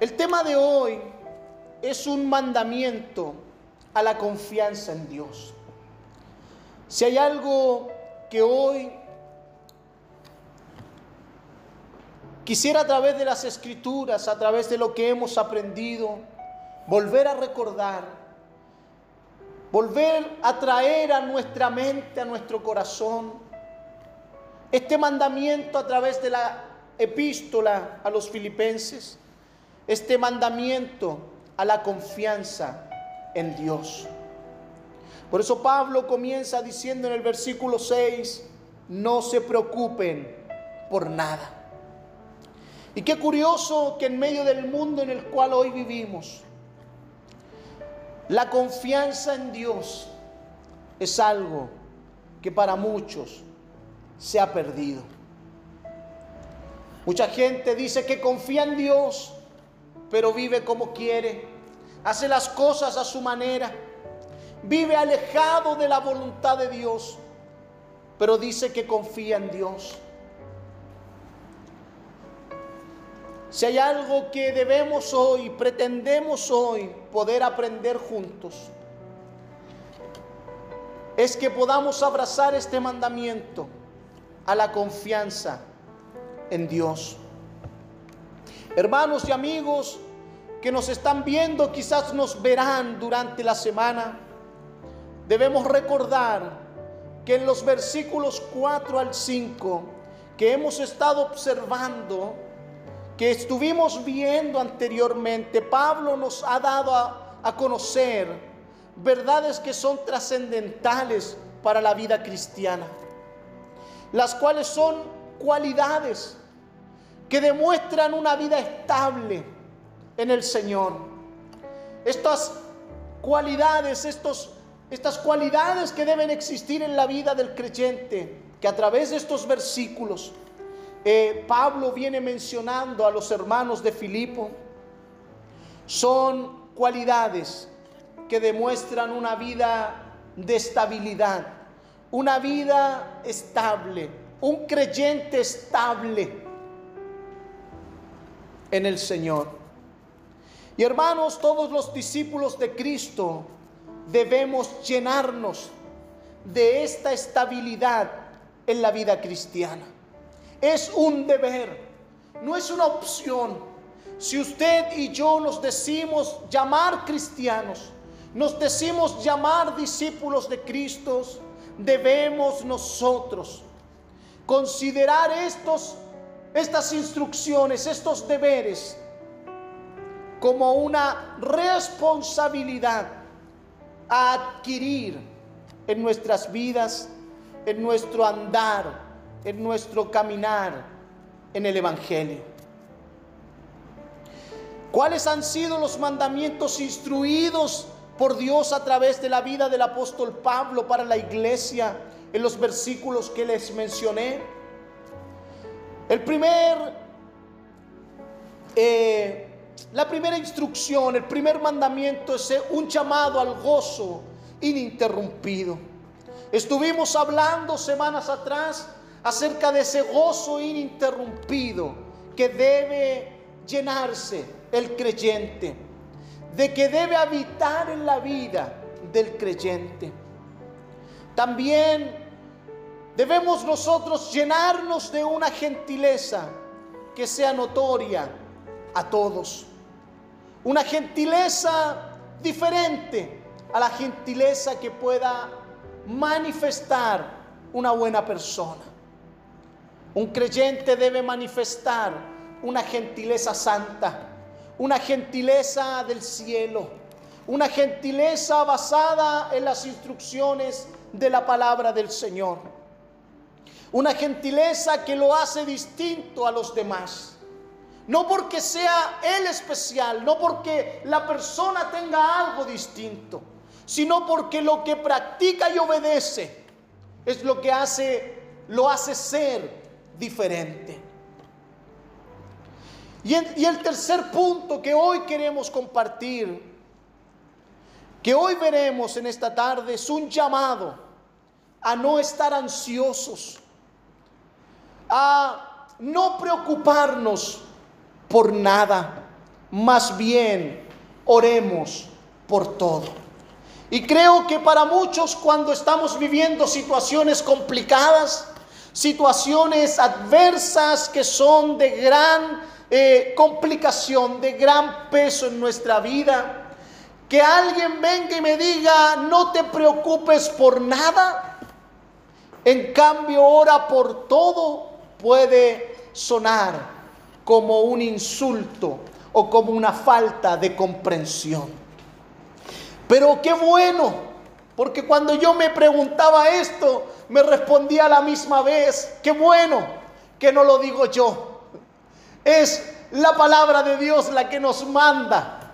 El tema de hoy es un mandamiento a la confianza en Dios. Si hay algo que hoy quisiera a través de las escrituras, a través de lo que hemos aprendido, volver a recordar, volver a traer a nuestra mente, a nuestro corazón, este mandamiento a través de la epístola a los filipenses, este mandamiento a la confianza en Dios. Por eso Pablo comienza diciendo en el versículo 6, no se preocupen por nada. Y qué curioso que en medio del mundo en el cual hoy vivimos, la confianza en Dios es algo que para muchos se ha perdido. Mucha gente dice que confía en Dios, pero vive como quiere, hace las cosas a su manera, vive alejado de la voluntad de Dios, pero dice que confía en Dios. Si hay algo que debemos hoy, pretendemos hoy poder aprender juntos, es que podamos abrazar este mandamiento a la confianza en Dios. Hermanos y amigos que nos están viendo, quizás nos verán durante la semana, debemos recordar que en los versículos 4 al 5 que hemos estado observando, que estuvimos viendo anteriormente, Pablo nos ha dado a, a conocer verdades que son trascendentales para la vida cristiana, las cuales son cualidades que demuestran una vida estable en el Señor. Estas cualidades, estos, estas cualidades que deben existir en la vida del creyente, que a través de estos versículos eh, Pablo viene mencionando a los hermanos de Filipo, son cualidades que demuestran una vida de estabilidad, una vida estable, un creyente estable en el Señor. Y hermanos, todos los discípulos de Cristo debemos llenarnos de esta estabilidad en la vida cristiana. Es un deber, no es una opción. Si usted y yo nos decimos llamar cristianos, nos decimos llamar discípulos de Cristo, debemos nosotros considerar estos, estas instrucciones, estos deberes, como una responsabilidad a adquirir en nuestras vidas, en nuestro andar, en nuestro caminar en el Evangelio. ¿Cuáles han sido los mandamientos instruidos por Dios a través de la vida del apóstol Pablo para la iglesia en los versículos que les mencioné? El primer, eh, la primera instrucción, el primer mandamiento es un llamado al gozo ininterrumpido. Estuvimos hablando semanas atrás acerca de ese gozo ininterrumpido que debe llenarse el creyente, de que debe habitar en la vida del creyente. También debemos nosotros llenarnos de una gentileza que sea notoria a todos. Una gentileza diferente a la gentileza que pueda manifestar una buena persona. Un creyente debe manifestar una gentileza santa, una gentileza del cielo, una gentileza basada en las instrucciones de la palabra del Señor. Una gentileza que lo hace distinto a los demás. No porque sea él especial, no porque la persona tenga algo distinto, sino porque lo que practica y obedece es lo que hace lo hace ser diferente. Y, el tercer punto que hoy queremos compartir, que hoy veremos en esta tarde, es un llamado a no estar ansiosos, a no preocuparnos por nada. más bien oremos por todo. Y creo que para muchos cuando estamos viviendo situaciones complicadas, situaciones adversas que son de gran eh, complicación, de gran peso en nuestra vida, que alguien venga y me diga, no te preocupes por nada, en cambio ora por todo, puede sonar como un insulto o como una falta de comprensión. Pero qué bueno, porque cuando yo me preguntaba esto, me respondía a la misma vez, qué bueno que no lo digo yo. Es la palabra de Dios la que nos manda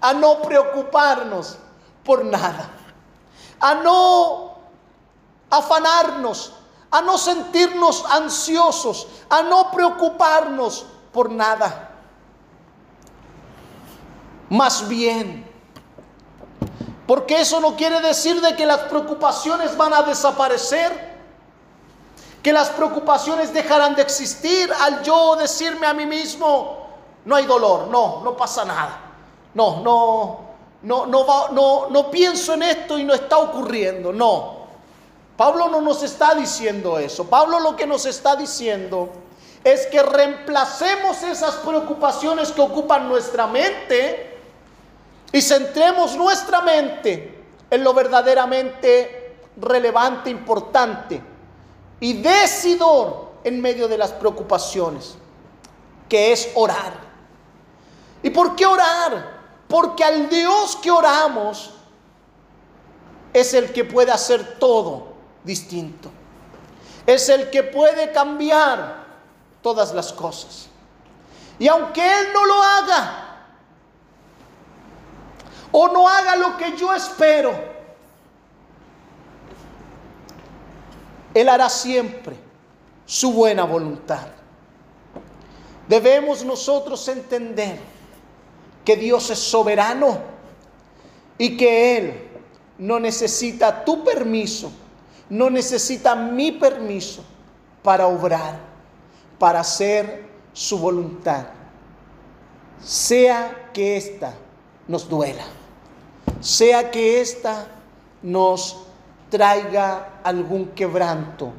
a no preocuparnos por nada, a no afanarnos, a no sentirnos ansiosos, a no preocuparnos por nada. Más bien, porque eso no quiere decir de que las preocupaciones van a desaparecer, que las preocupaciones dejarán de existir al yo decirme a mí mismo, no hay dolor, no, no pasa nada. No, no, no, no, no, no pienso en esto y no está ocurriendo. No. Pablo no nos está diciendo eso. Pablo lo que nos está diciendo es que reemplacemos esas preocupaciones que ocupan nuestra mente y centremos nuestra mente en lo verdaderamente relevante, importante y decidor en medio de las preocupaciones, que es orar. ¿Y por qué orar? Porque al Dios que oramos es el que puede hacer todo distinto. Es el que puede cambiar todas las cosas. Y aunque Él no lo haga, o no haga lo que yo espero, Él hará siempre su buena voluntad. Debemos nosotros entender que Dios es soberano y que Él no necesita tu permiso, no necesita mi permiso para obrar, para hacer su voluntad. Sea que ésta nos duela, sea que ésta nos traiga algún quebranto,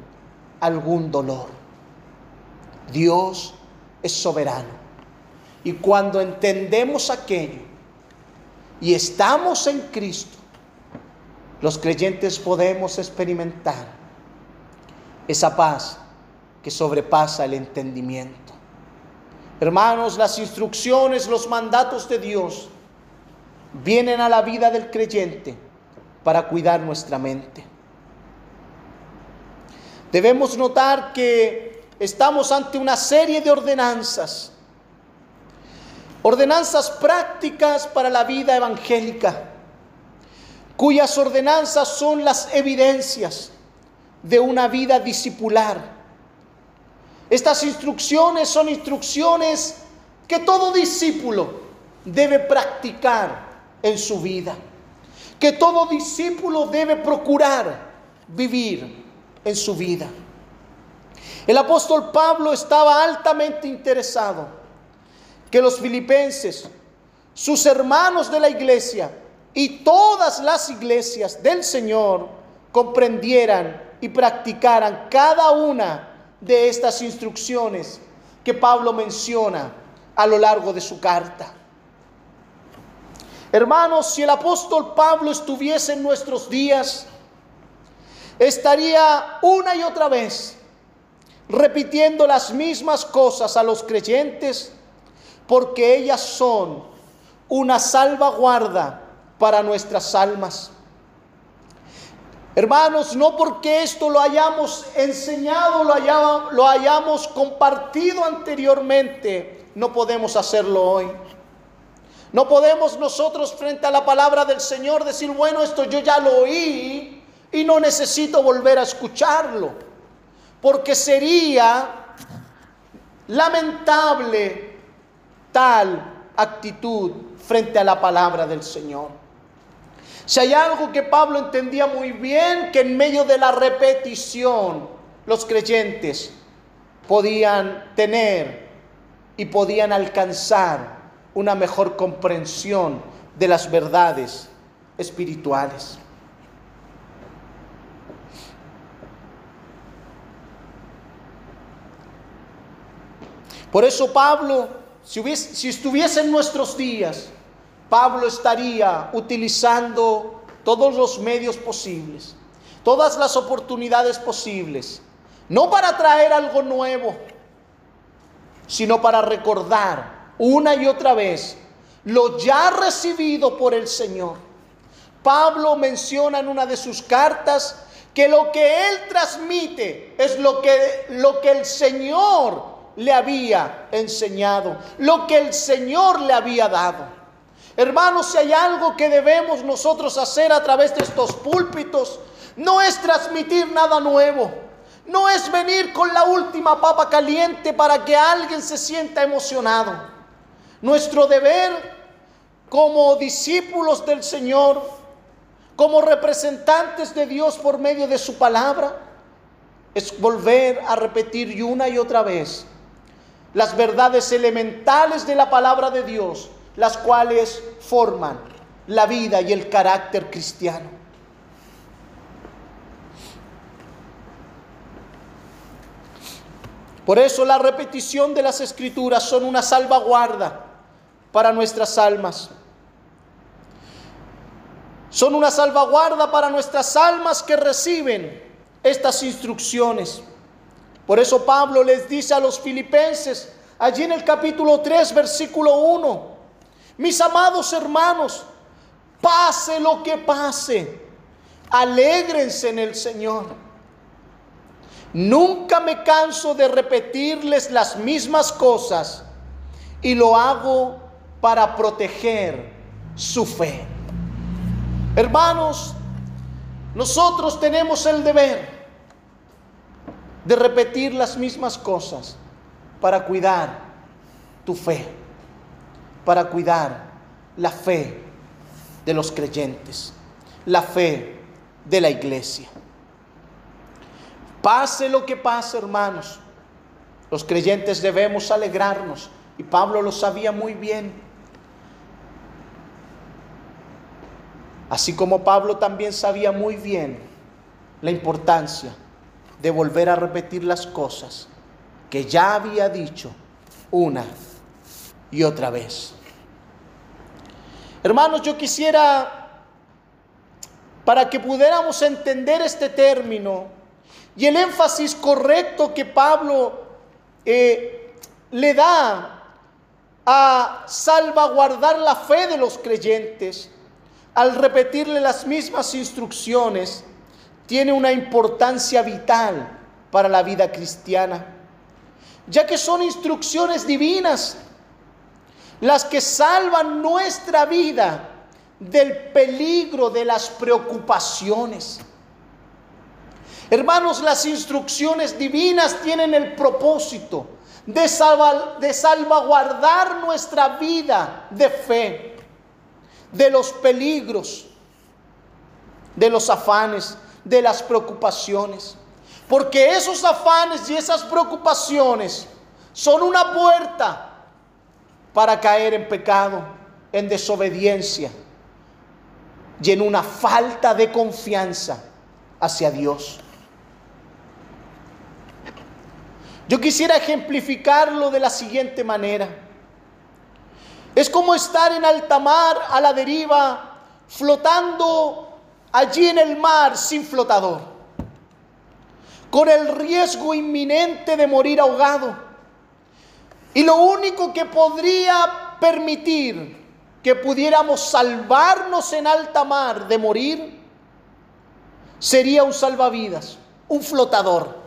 algún dolor. Dios es soberano. Y cuando entendemos aquello y estamos en Cristo, los creyentes podemos experimentar esa paz que sobrepasa el entendimiento. Hermanos, las instrucciones, los mandatos de Dios vienen a la vida del creyente para cuidar nuestra mente. Debemos notar que estamos ante una serie de ordenanzas ordenanzas prácticas para la vida evangélica, cuyas ordenanzas son las evidencias de una vida discipular. Estas instrucciones son instrucciones que todo discípulo debe practicar en su vida, que todo discípulo debe procurar vivir en su vida. El apóstol Pablo estaba altamente interesado que los filipenses, sus hermanos de la iglesia y todas las iglesias del Señor comprendieran y practicaran cada una de estas instrucciones que Pablo menciona a lo largo de su carta. Hermanos, si el apóstol Pablo estuviese en nuestros días, estaría una y otra vez repitiendo las mismas cosas a los creyentes porque ellas son una salvaguarda para nuestras almas. Hermanos, no porque esto lo hayamos enseñado, lo hayamos, compartido anteriormente, no podemos hacerlo hoy. No podemos nosotros frente a la palabra del Señor decir, bueno, esto yo ya lo oí y no necesito volver a escucharlo, porque sería lamentable tal actitud frente a la palabra del Señor. Si hay algo que Pablo entendía muy bien, que en medio de la repetición los creyentes podían tener y podían alcanzar una mejor comprensión de las verdades espirituales. Por eso Pablo, si, si estuviese en nuestros días, Pablo estaría utilizando todos los medios posibles, todas las oportunidades posibles, no para traer algo nuevo, sino para recordar una y otra vez lo ya recibido por el Señor. Pablo menciona en una de sus cartas que lo que él transmite es lo que, lo que el Señor le había enseñado, lo que el Señor le había dado. Hermanos, si hay algo que debemos nosotros hacer a través de estos púlpitos, no es transmitir nada nuevo, no es venir con la última papa caliente para que alguien se sienta emocionado. Nuestro deber como discípulos del Señor, como representantes de Dios por medio de su palabra, es volver a repetir una y otra vez las verdades elementales de la palabra de Dios, las cuales forman la vida y el carácter cristiano. Por eso la repetición de las escrituras son una salvaguarda para nuestras almas. Son una salvaguarda para nuestras almas que reciben estas instrucciones. Por eso Pablo les dice a los filipenses, allí en el capítulo 3, versículo 1, mis amados hermanos, pase lo que pase, alégrense en el Señor. Nunca me canso de repetirles las mismas cosas y lo hago para proteger su fe. Hermanos, nosotros tenemos el deber de repetir las mismas cosas para cuidar tu fe, para cuidar la fe de los creyentes, la fe de la iglesia. Pase lo que pase, hermanos, los creyentes debemos alegrarnos. Y Pablo lo sabía muy bien. Así como Pablo también sabía muy bien la importancia de volver a repetir las cosas que ya había dicho una y otra vez. Hermanos, yo quisiera, para que pudiéramos entender este término, y el énfasis correcto que Pablo eh, le da a salvaguardar la fe de los creyentes, al repetirle las mismas instrucciones, tiene una importancia vital para la vida cristiana, ya que son instrucciones divinas las que salvan nuestra vida del peligro de las preocupaciones. Hermanos, las instrucciones divinas tienen el propósito de, de salvaguardar nuestra vida de fe, de los peligros, de los afanes, de las preocupaciones. Porque esos afanes y esas preocupaciones son una puerta para caer en pecado, en desobediencia y en una falta de confianza hacia Dios. Yo quisiera ejemplificarlo de la siguiente manera. Es como estar en alta mar, a la deriva, flotando allí en el mar sin flotador, con el riesgo inminente de morir ahogado. Y lo único que podría permitir que pudiéramos salvarnos en alta mar de morir sería un salvavidas, un flotador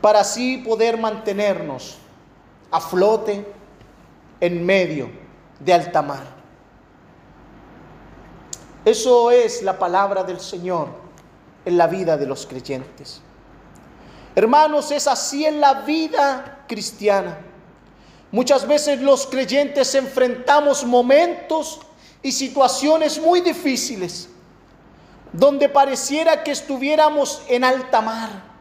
para así poder mantenernos a flote en medio de alta mar. Eso es la palabra del Señor en la vida de los creyentes. Hermanos, es así en la vida cristiana. Muchas veces los creyentes enfrentamos momentos y situaciones muy difíciles, donde pareciera que estuviéramos en alta mar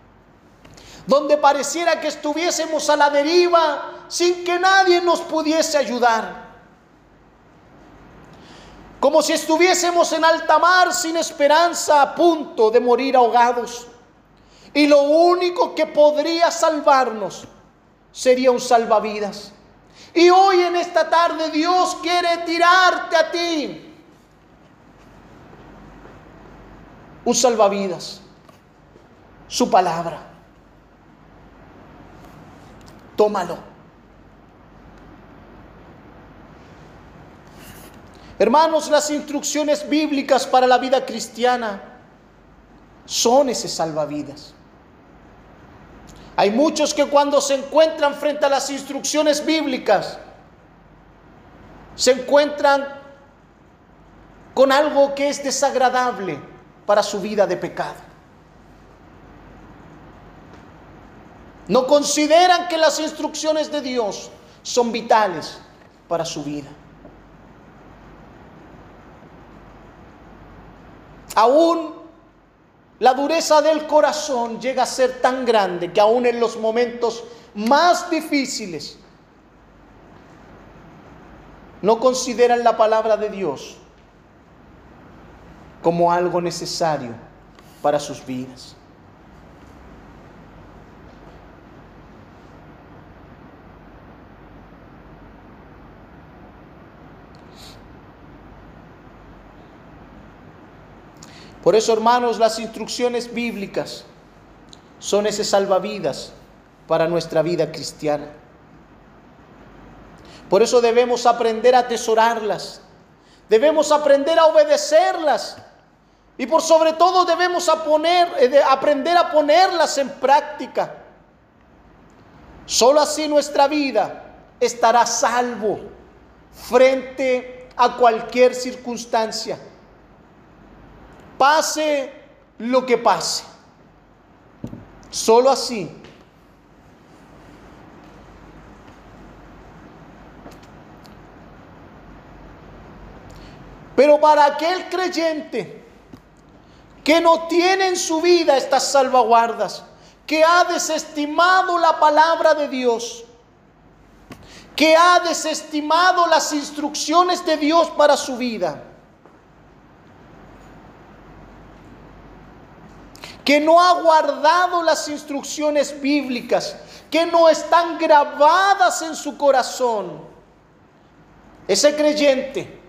donde pareciera que estuviésemos a la deriva sin que nadie nos pudiese ayudar. Como si estuviésemos en alta mar sin esperanza a punto de morir ahogados. Y lo único que podría salvarnos sería un salvavidas. Y hoy en esta tarde Dios quiere tirarte a ti un salvavidas, su palabra. Tómalo. Hermanos, las instrucciones bíblicas para la vida cristiana son ese salvavidas. Hay muchos que cuando se encuentran frente a las instrucciones bíblicas, se encuentran con algo que es desagradable para su vida de pecado. No consideran que las instrucciones de Dios son vitales para su vida. Aún la dureza del corazón llega a ser tan grande que aún en los momentos más difíciles no consideran la palabra de Dios como algo necesario para sus vidas. Por eso, hermanos, las instrucciones bíblicas son ese salvavidas para nuestra vida cristiana. Por eso debemos aprender a atesorarlas, debemos aprender a obedecerlas y por sobre todo debemos eh, aprender a ponerlas en práctica. Solo así nuestra vida estará salvo frente a cualquier circunstancia pase lo que pase. Solo así. Pero para aquel creyente que no tiene en su vida estas salvaguardas, que ha desestimado la palabra de Dios, que ha desestimado las instrucciones de Dios para su vida, que no ha guardado las instrucciones bíblicas, que no están grabadas en su corazón, ese creyente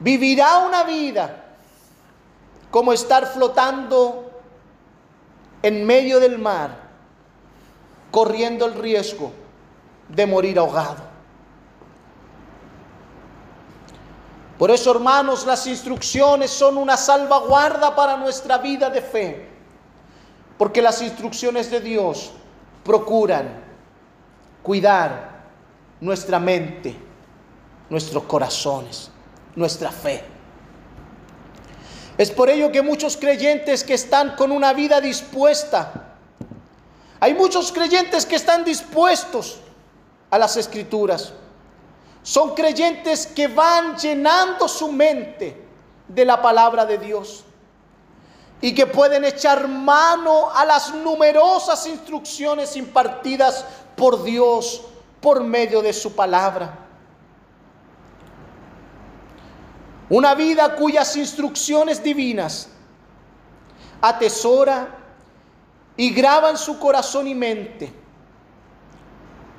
vivirá una vida como estar flotando en medio del mar, corriendo el riesgo de morir ahogado. Por eso, hermanos, las instrucciones son una salvaguarda para nuestra vida de fe. Porque las instrucciones de Dios procuran cuidar nuestra mente, nuestros corazones, nuestra fe. Es por ello que muchos creyentes que están con una vida dispuesta, hay muchos creyentes que están dispuestos a las escrituras. Son creyentes que van llenando su mente de la palabra de Dios y que pueden echar mano a las numerosas instrucciones impartidas por Dios por medio de su palabra. Una vida cuyas instrucciones divinas atesora y graba en su corazón y mente.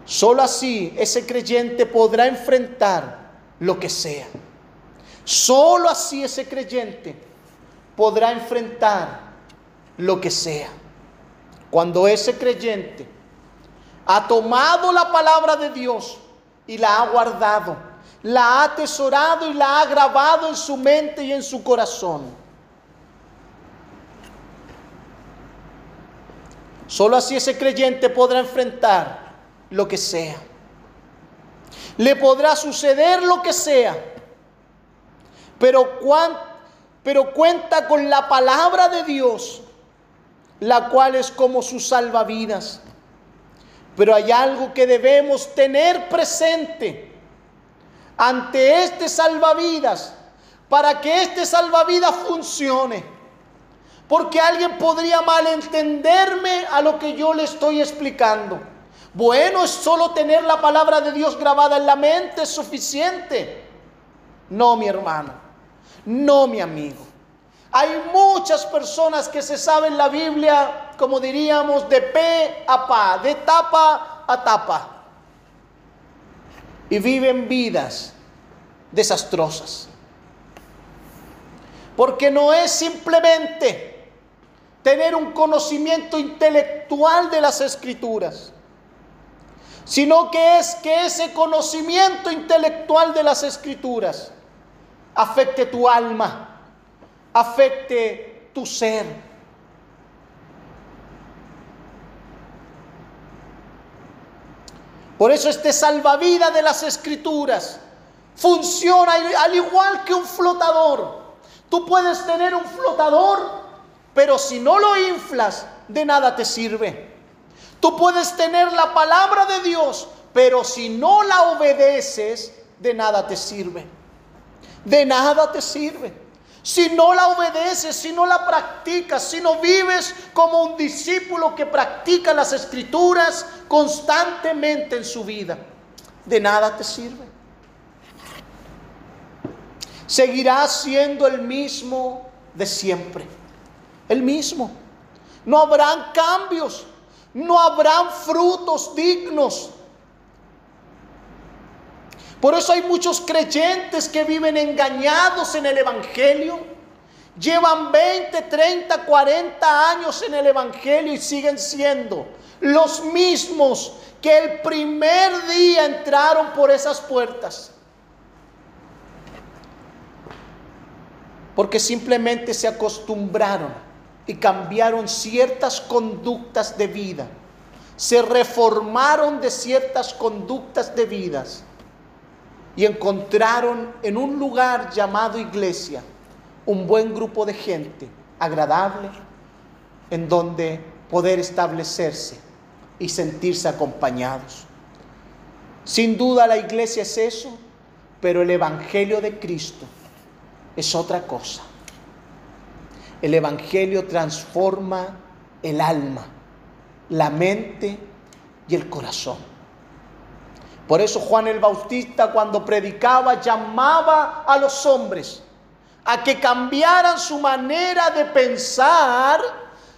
Solo así ese creyente podrá enfrentar lo que sea. Solo así ese creyente podrá enfrentar lo que sea. Cuando ese creyente ha tomado la palabra de Dios y la ha guardado, la ha atesorado y la ha grabado en su mente y en su corazón. Solo así ese creyente podrá enfrentar lo que sea. Le podrá suceder lo que sea. Pero cuánto pero cuenta con la palabra de Dios, la cual es como su salvavidas. Pero hay algo que debemos tener presente ante este salvavidas para que este salvavidas funcione. porque alguien podría malentenderme a lo que yo le estoy explicando. Bueno, es solo tener la palabra de Dios grabada en la mente, es suficiente. No, mi hermano, no, mi amigo. Hay muchas personas que se saben la Biblia, como diríamos, de pe a pa, de tapa a tapa. Y viven vidas desastrosas. Porque no es simplemente tener un conocimiento intelectual de las escrituras, sino que es que ese conocimiento intelectual de las escrituras afecte tu alma afecte tu ser. Por eso este salvavidas de las escrituras funciona al igual que un flotador. Tú puedes tener un flotador, pero si no lo inflas, de nada te sirve. Tú puedes tener la palabra de Dios, pero si no la obedeces, de nada te sirve. De nada te sirve. Si no la obedeces, si no la practicas, si no vives como un discípulo que practica las escrituras constantemente en su vida, de nada te sirve. Seguirás siendo el mismo de siempre, el mismo. No habrán cambios, no habrán frutos dignos por eso hay muchos creyentes que viven engañados en el Evangelio. Llevan 20, 30, 40 años en el Evangelio y siguen siendo los mismos que el primer día entraron por esas puertas. Porque simplemente se acostumbraron y cambiaron ciertas conductas de vida. Se reformaron de ciertas conductas de vidas y encontraron en un lugar llamado iglesia un buen grupo de gente agradable en donde poder establecerse y sentirse acompañados. Sin duda la iglesia es eso, pero el Evangelio de Cristo es otra cosa. El Evangelio transforma el alma, la mente y el corazón. Por eso Juan el Bautista cuando predicaba llamaba a los hombres a que cambiaran su manera de pensar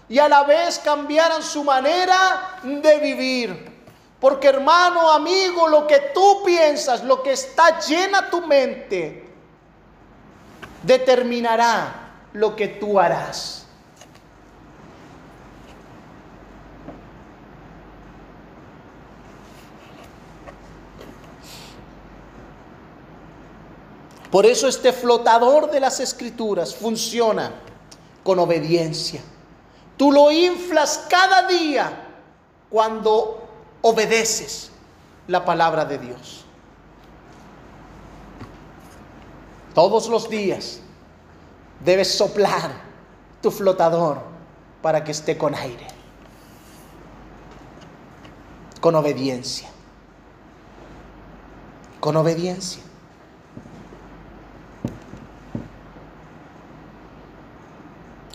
y a la vez cambiaran su manera de vivir. Porque hermano, amigo, lo que tú piensas, lo que está llena tu mente, determinará lo que tú harás. Por eso este flotador de las escrituras funciona con obediencia. Tú lo inflas cada día cuando obedeces la palabra de Dios. Todos los días debes soplar tu flotador para que esté con aire, con obediencia, con obediencia.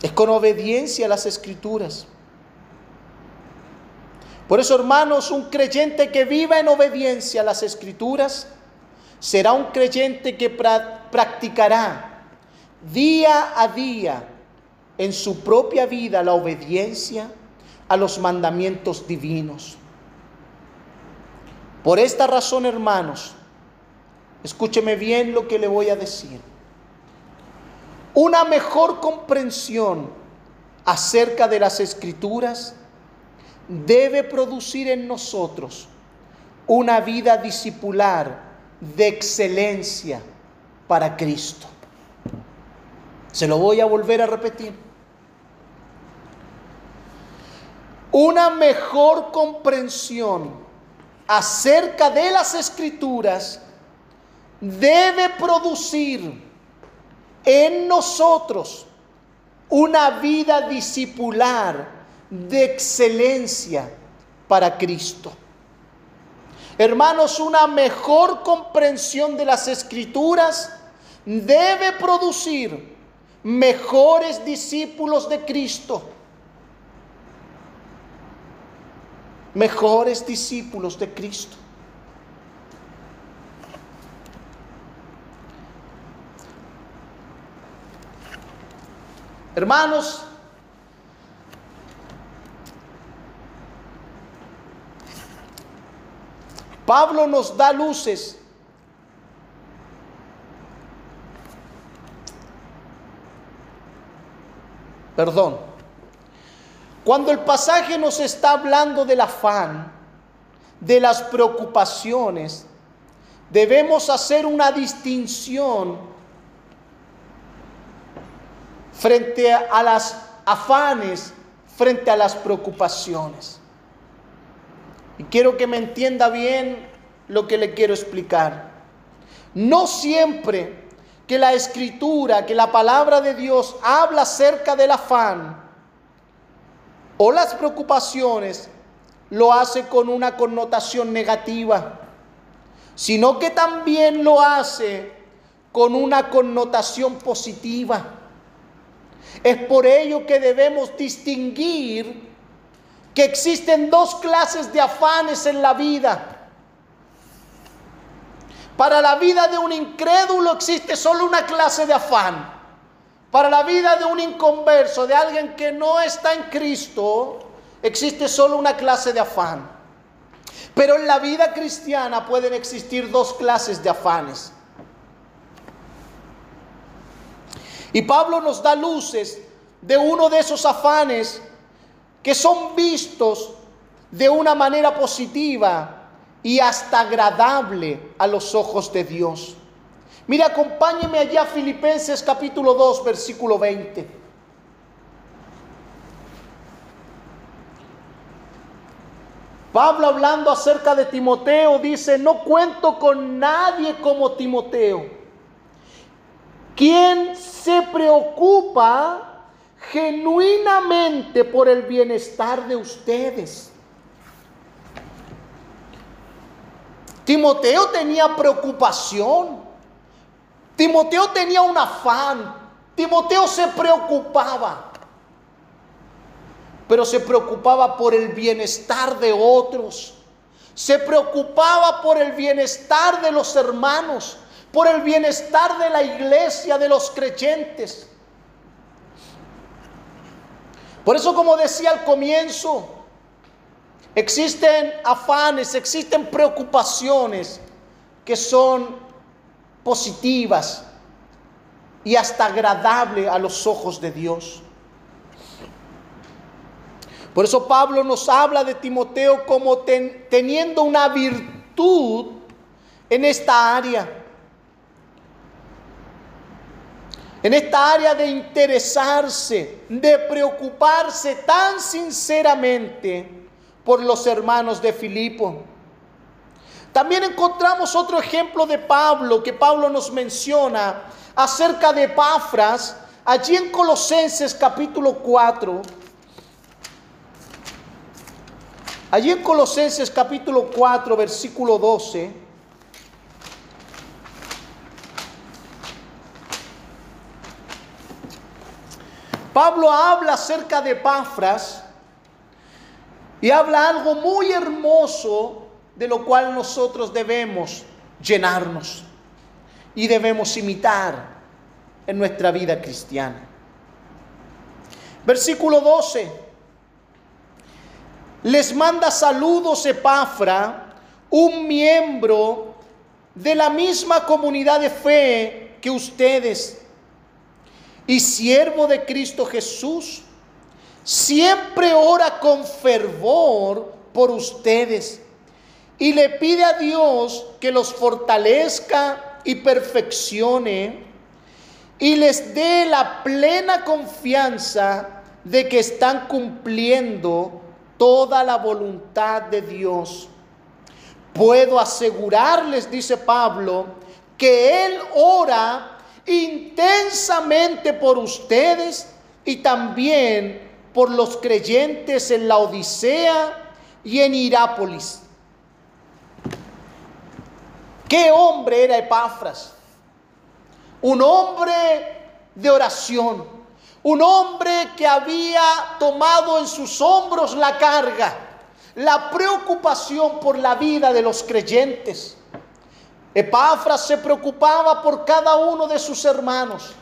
Es con obediencia a las escrituras. Por eso, hermanos, un creyente que viva en obediencia a las escrituras será un creyente que practicará día a día en su propia vida la obediencia a los mandamientos divinos. Por esta razón, hermanos, escúcheme bien lo que le voy a decir una mejor comprensión acerca de las escrituras debe producir en nosotros una vida discipular de excelencia para Cristo. Se lo voy a volver a repetir. Una mejor comprensión acerca de las escrituras debe producir en nosotros una vida discipular de excelencia para Cristo. Hermanos, una mejor comprensión de las escrituras debe producir mejores discípulos de Cristo. Mejores discípulos de Cristo. Hermanos, Pablo nos da luces Perdón. Cuando el pasaje nos está hablando del afán, de las preocupaciones, debemos hacer una distinción frente a las afanes, frente a las preocupaciones. Y quiero que me entienda bien lo que le quiero explicar. No siempre que la escritura, que la palabra de Dios habla acerca del afán o las preocupaciones, lo hace con una connotación negativa, sino que también lo hace con una connotación positiva. Es por ello que debemos distinguir que existen dos clases de afanes en la vida para la vida de un incrédulo existe solo una clase de afán. Para la vida de un inconverso, de alguien que no está en Cristo, existe solo una clase de afán. Pero en la vida cristiana pueden existir dos clases de afanes. Y Pablo nos da luces de uno de esos afanes que son vistos de una manera positiva y hasta agradable a los ojos de Dios. Mira, acompáñeme allá a Filipenses capítulo 2, versículo 20. Pablo hablando acerca de Timoteo dice, no cuento con nadie como Timoteo, quien se preocupa genuinamente por el bienestar de ustedes Timoteo tenía preocupación. Timoteo tenía un afán. Timoteo se preocupaba. Pero se preocupaba por el bienestar de otros. Se preocupaba por el bienestar de los hermanos, por el bienestar de la iglesia, de los creyentes. Por eso, como decía al comienzo, Existen afanes, existen preocupaciones que son positivas y hasta agradables a los ojos de Dios. Por eso Pablo nos habla de Timoteo como teniendo una virtud en esta área. En esta área de interesarse, de preocuparse tan sinceramente por los hermanos de Filipo. También encontramos otro ejemplo de Pablo que Pablo nos menciona acerca de Epafras, allí en Colosenses capítulo 4. Allí en Colosenses capítulo 4, versículo 12. Pablo habla acerca de Epafras y habla algo muy hermoso de lo cual nosotros debemos llenarnos y debemos imitar en nuestra vida cristiana. Versículo 12. Les manda saludos Epafra, un miembro de la misma comunidad de fe que ustedes y siervo de Cristo Jesús siempre ora con fervor por ustedes y le pide a Dios que los fortalezca y perfeccione y les dé la plena confianza de que están cumpliendo toda la voluntad de Dios. Puedo asegurarles, dice Pablo, que Él ora intensamente por ustedes y también por los creyentes en la Odisea y en Irápolis. ¿Qué hombre era Epafras? Un hombre de oración. Un hombre que había tomado en sus hombros la carga, la preocupación por la vida de los creyentes. Epafras se preocupaba por cada uno de sus hermanos.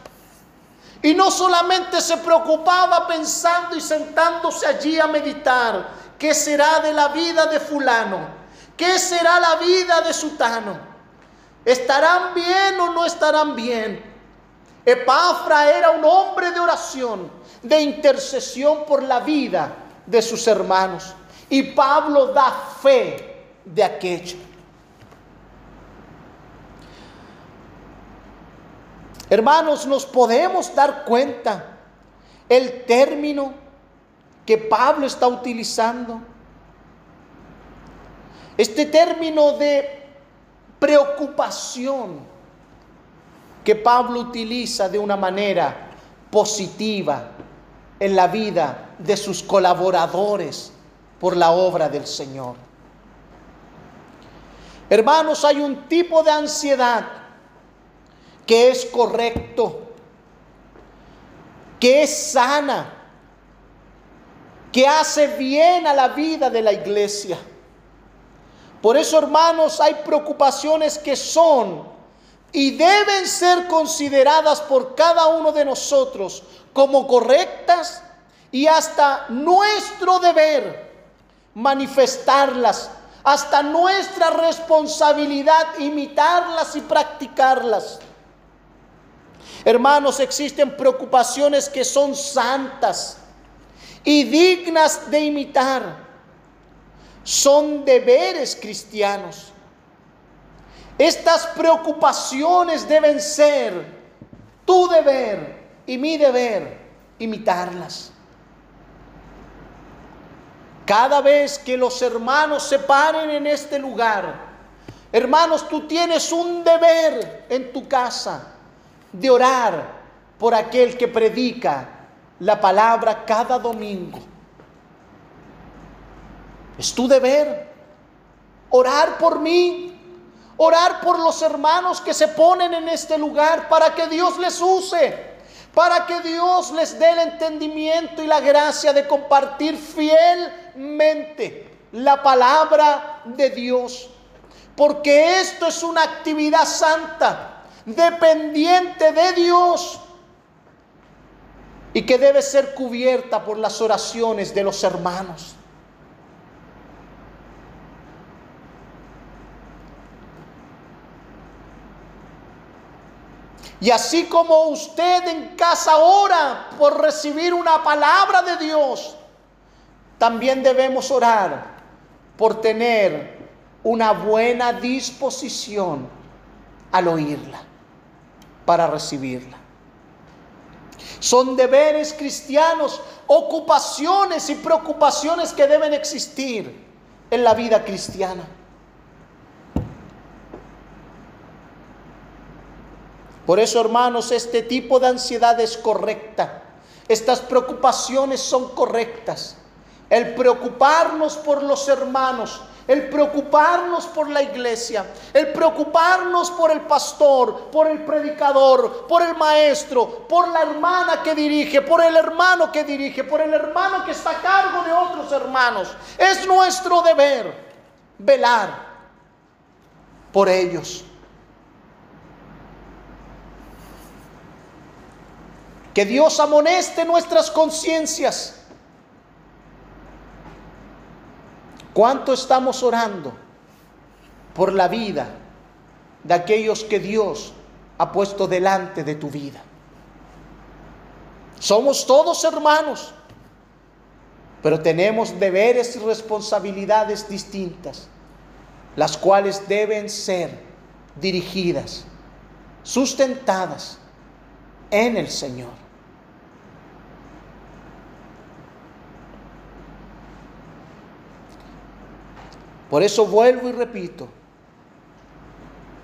Y no solamente se preocupaba pensando y sentándose allí a meditar, ¿qué será de la vida de fulano? ¿Qué será la vida de sutano? ¿Estarán bien o no estarán bien? Epafra era un hombre de oración, de intercesión por la vida de sus hermanos. Y Pablo da fe de aquello. Hermanos, nos podemos dar cuenta el término que Pablo está utilizando. Este término de preocupación que Pablo utiliza de una manera positiva en la vida de sus colaboradores por la obra del Señor. Hermanos, hay un tipo de ansiedad que es correcto, que es sana, que hace bien a la vida de la iglesia. Por eso, hermanos, hay preocupaciones que son y deben ser consideradas por cada uno de nosotros como correctas y hasta nuestro deber manifestarlas, hasta nuestra responsabilidad imitarlas y practicarlas. Hermanos, existen preocupaciones que son santas y dignas de imitar. Son deberes cristianos. Estas preocupaciones deben ser tu deber y mi deber imitarlas. Cada vez que los hermanos se paren en este lugar, hermanos, tú tienes un deber en tu casa de orar por aquel que predica la palabra cada domingo. Es tu deber orar por mí, orar por los hermanos que se ponen en este lugar para que Dios les use, para que Dios les dé el entendimiento y la gracia de compartir fielmente la palabra de Dios. Porque esto es una actividad santa dependiente de Dios y que debe ser cubierta por las oraciones de los hermanos. Y así como usted en casa ora por recibir una palabra de Dios, también debemos orar por tener una buena disposición al oírla para recibirla. Son deberes cristianos, ocupaciones y preocupaciones que deben existir en la vida cristiana. Por eso, hermanos, este tipo de ansiedad es correcta. Estas preocupaciones son correctas. El preocuparnos por los hermanos, el preocuparnos por la iglesia, el preocuparnos por el pastor, por el predicador, por el maestro, por la hermana que dirige, por el hermano que dirige, por el hermano que está a cargo de otros hermanos. Es nuestro deber velar por ellos. Que Dios amoneste nuestras conciencias ¿Cuánto estamos orando por la vida de aquellos que Dios ha puesto delante de tu vida? Somos todos hermanos, pero tenemos deberes y responsabilidades distintas, las cuales deben ser dirigidas, sustentadas en el Señor. Por eso vuelvo y repito,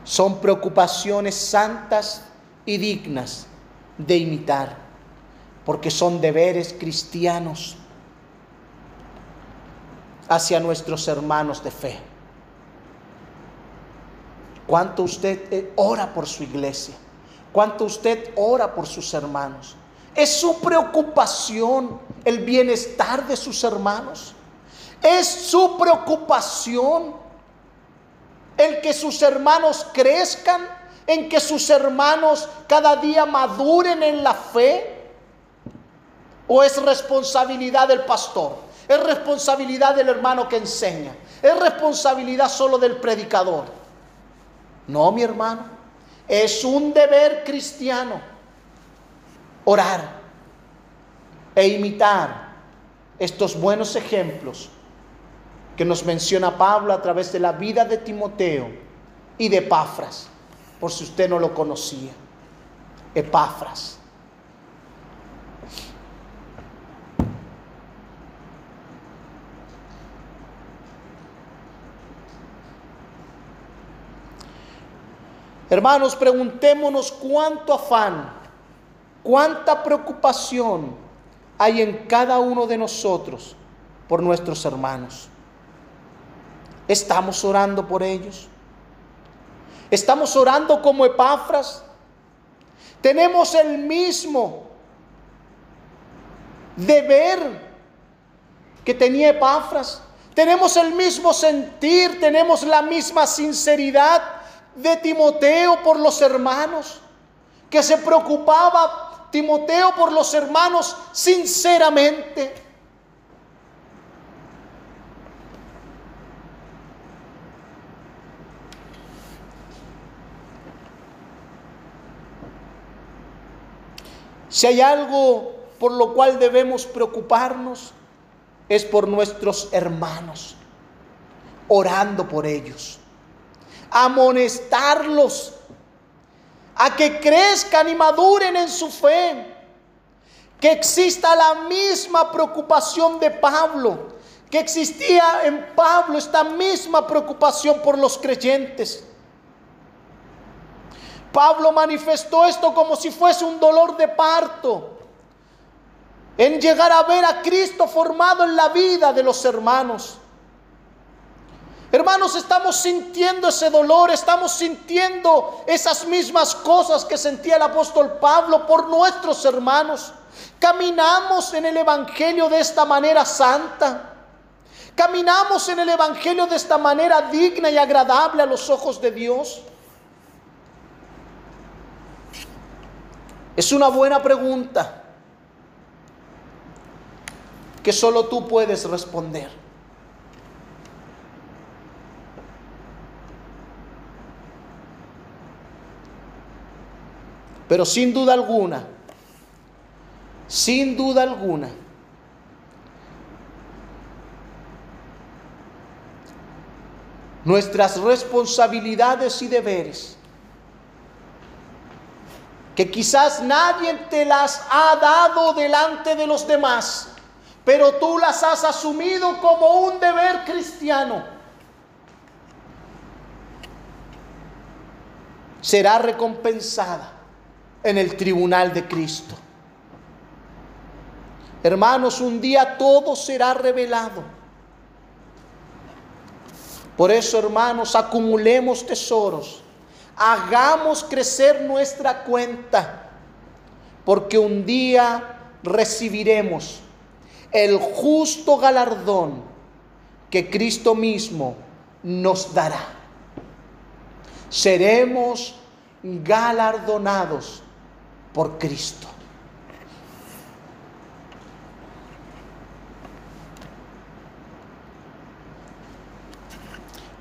son preocupaciones santas y dignas de imitar, porque son deberes cristianos hacia nuestros hermanos de fe. ¿Cuánto usted eh, ora por su iglesia? cuánto usted ora por sus hermanos. Es su preocupación el bienestar de sus hermanos. Es su preocupación el que sus hermanos crezcan, en que sus hermanos cada día maduren en la fe. ¿O es responsabilidad del pastor? ¿Es responsabilidad del hermano que enseña? ¿Es responsabilidad solo del predicador? No, mi hermano. Es un deber cristiano orar e imitar estos buenos ejemplos que nos menciona Pablo a través de la vida de Timoteo y de Epafras, por si usted no lo conocía. Epafras. Hermanos, preguntémonos cuánto afán, cuánta preocupación hay en cada uno de nosotros por nuestros hermanos. ¿Estamos orando por ellos? ¿Estamos orando como Epafras? Tenemos el mismo deber que tenía Epafras. Tenemos el mismo sentir, tenemos la misma sinceridad de Timoteo por los hermanos, que se preocupaba Timoteo por los hermanos sinceramente. Si hay algo por lo cual debemos preocuparnos, es por nuestros hermanos, orando por ellos, amonestarlos a que crezcan y maduren en su fe, que exista la misma preocupación de Pablo, que existía en Pablo esta misma preocupación por los creyentes. Pablo manifestó esto como si fuese un dolor de parto en llegar a ver a Cristo formado en la vida de los hermanos. Hermanos, estamos sintiendo ese dolor, estamos sintiendo esas mismas cosas que sentía el apóstol Pablo por nuestros hermanos. Caminamos en el Evangelio de esta manera santa. Caminamos en el Evangelio de esta manera digna y agradable a los ojos de Dios. Es una buena pregunta que solo tú puedes responder. Pero sin duda alguna, sin duda alguna, nuestras responsabilidades y deberes que quizás nadie te las ha dado delante de los demás, pero tú las has asumido como un deber cristiano. Será recompensada en el tribunal de Cristo. Hermanos, un día todo será revelado. Por eso, hermanos, acumulemos tesoros hagamos crecer nuestra cuenta, porque un día recibiremos el justo galardón que Cristo mismo nos dará. Seremos galardonados por Cristo.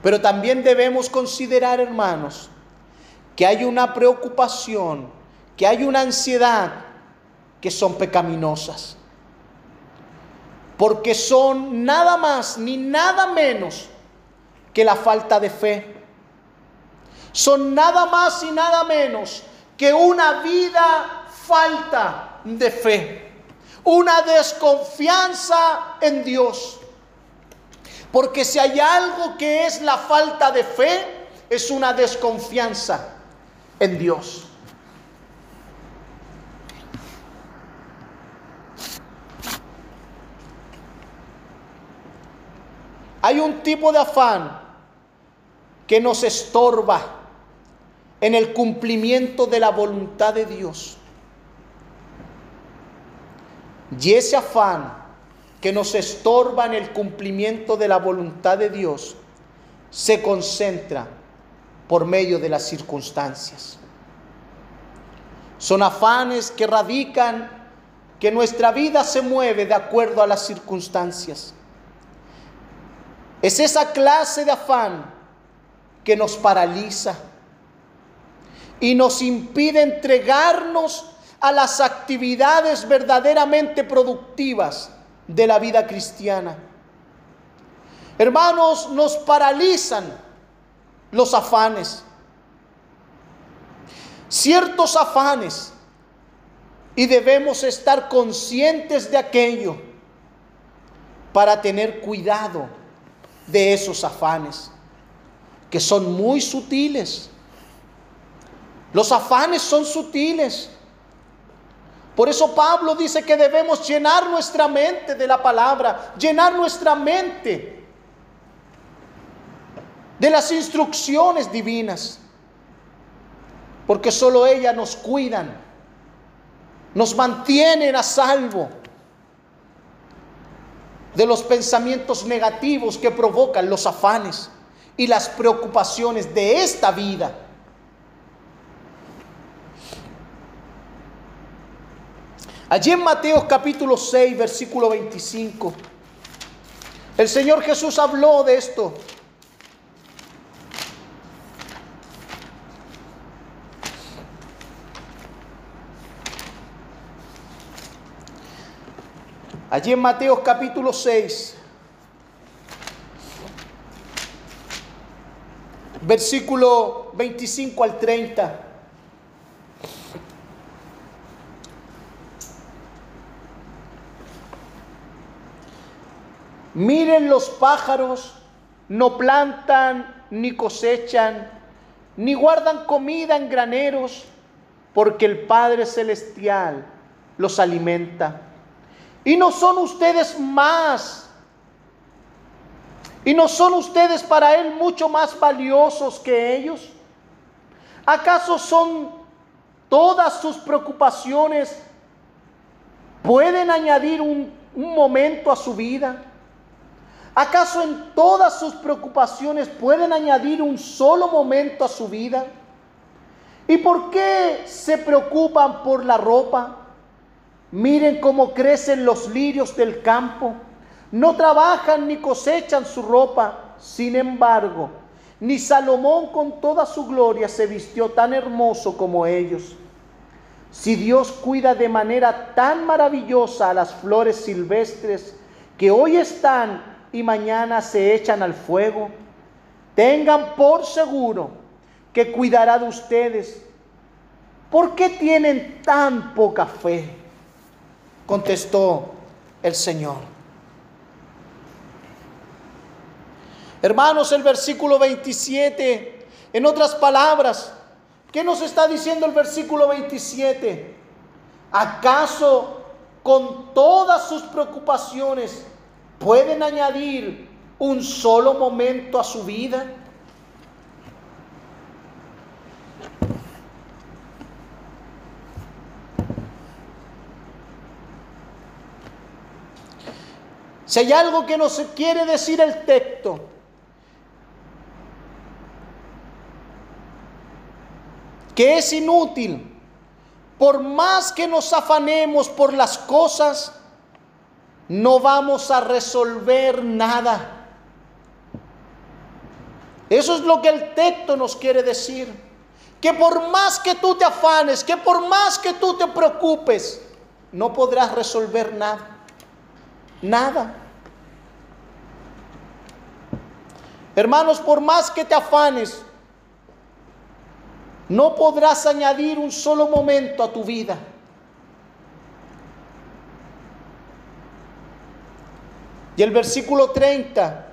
Pero también debemos considerar, hermanos, que hay una preocupación, que hay una ansiedad que son pecaminosas. Porque son nada más ni nada menos que la falta de fe. Son nada más y nada menos que una vida falta de fe. Una desconfianza en Dios. Porque si hay algo que es la falta de fe, es una desconfianza en Dios. Hay un tipo de afán que nos estorba en el cumplimiento de la voluntad de Dios. Y ese afán que nos estorba en el cumplimiento de la voluntad de Dios se concentra por medio de las circunstancias. Son afanes que radican que nuestra vida se mueve de acuerdo a las circunstancias. Es esa clase de afán que nos paraliza y nos impide entregarnos a las actividades verdaderamente productivas de la vida cristiana. Hermanos, nos paralizan los afanes, ciertos afanes, y debemos estar conscientes de aquello para tener cuidado de esos afanes, que son muy sutiles. Los afanes son sutiles. Por eso Pablo dice que debemos llenar nuestra mente de la palabra, llenar nuestra mente de las instrucciones divinas, porque solo ellas nos cuidan, nos mantienen a salvo de los pensamientos negativos que provocan los afanes y las preocupaciones de esta vida. Allí en Mateo capítulo 6, versículo 25, el Señor Jesús habló de esto. Allí en Mateo capítulo 6, versículo 25 al 30. Miren los pájaros, no plantan ni cosechan, ni guardan comida en graneros, porque el Padre Celestial los alimenta. Y no son ustedes más, y no son ustedes para Él mucho más valiosos que ellos. ¿Acaso son todas sus preocupaciones, pueden añadir un, un momento a su vida? ¿Acaso en todas sus preocupaciones pueden añadir un solo momento a su vida? ¿Y por qué se preocupan por la ropa? Miren cómo crecen los lirios del campo. No trabajan ni cosechan su ropa. Sin embargo, ni Salomón con toda su gloria se vistió tan hermoso como ellos. Si Dios cuida de manera tan maravillosa a las flores silvestres que hoy están y mañana se echan al fuego, tengan por seguro que cuidará de ustedes. ¿Por qué tienen tan poca fe? Contestó el Señor. Hermanos, el versículo 27, en otras palabras, ¿qué nos está diciendo el versículo 27? ¿Acaso con todas sus preocupaciones pueden añadir un solo momento a su vida? Si hay algo que nos quiere decir el texto, que es inútil, por más que nos afanemos por las cosas, no vamos a resolver nada. Eso es lo que el texto nos quiere decir. Que por más que tú te afanes, que por más que tú te preocupes, no podrás resolver nada. Nada. Hermanos, por más que te afanes, no podrás añadir un solo momento a tu vida. Y el versículo 30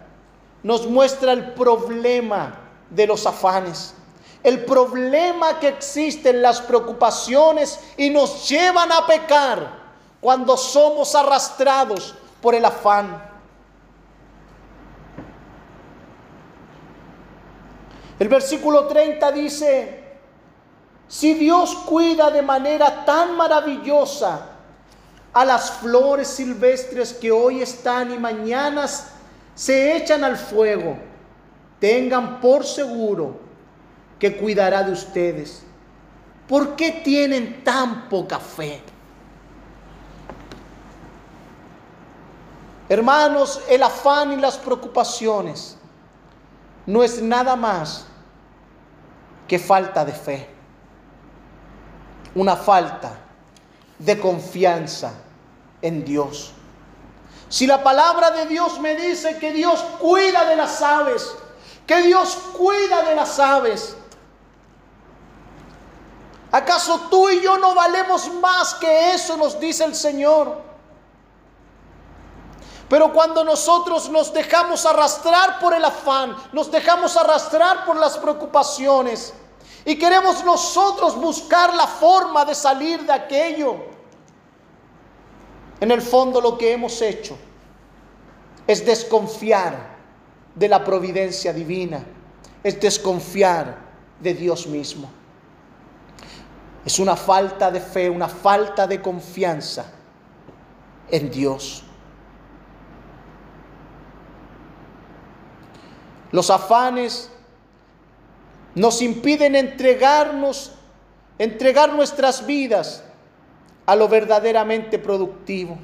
nos muestra el problema de los afanes, el problema que existen las preocupaciones y nos llevan a pecar cuando somos arrastrados por el afán. El versículo 30 dice, Si Dios cuida de manera tan maravillosa a las flores silvestres que hoy están y mañana se echan al fuego, tengan por seguro que cuidará de ustedes. ¿Por qué tienen tan poca fe? Hermanos, el afán y las preocupaciones no es nada más que falta de fe, una falta de confianza en Dios. Si la palabra de Dios me dice que Dios cuida de las aves, que Dios cuida de las aves, ¿acaso tú y yo no valemos más que eso? Nos dice el Señor. Pero cuando nosotros nos dejamos arrastrar por el afán, nos dejamos arrastrar por las preocupaciones y queremos nosotros buscar la forma de salir de aquello, en el fondo lo que hemos hecho es desconfiar de la providencia divina, es desconfiar de Dios mismo. Es una falta de fe, una falta de confianza en Dios. Los afanes nos impiden entregarnos, entregar nuestras vidas a lo verdaderamente productivo.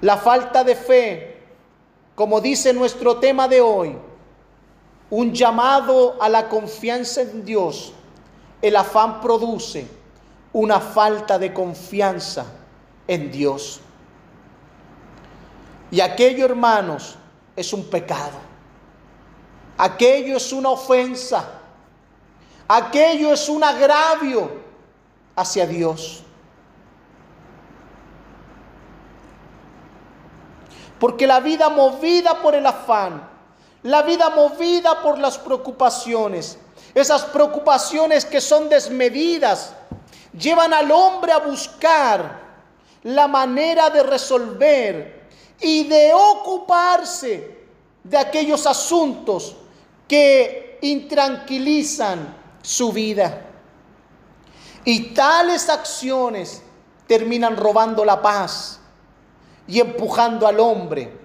La falta de fe, como dice nuestro tema de hoy, un llamado a la confianza en Dios. El afán produce una falta de confianza en Dios. Y aquello, hermanos, es un pecado. Aquello es una ofensa. Aquello es un agravio hacia Dios. Porque la vida movida por el afán, la vida movida por las preocupaciones, esas preocupaciones que son desmedidas, llevan al hombre a buscar la manera de resolver y de ocuparse de aquellos asuntos que intranquilizan su vida. Y tales acciones terminan robando la paz y empujando al hombre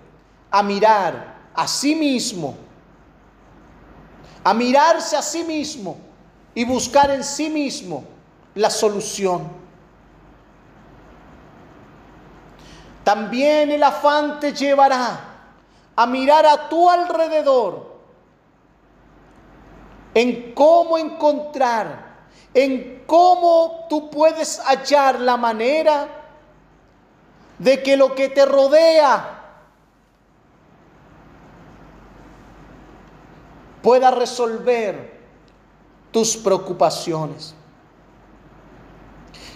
a mirar a sí mismo, a mirarse a sí mismo y buscar en sí mismo la solución. También el afán te llevará a mirar a tu alrededor en cómo encontrar, en cómo tú puedes hallar la manera de que lo que te rodea pueda resolver tus preocupaciones.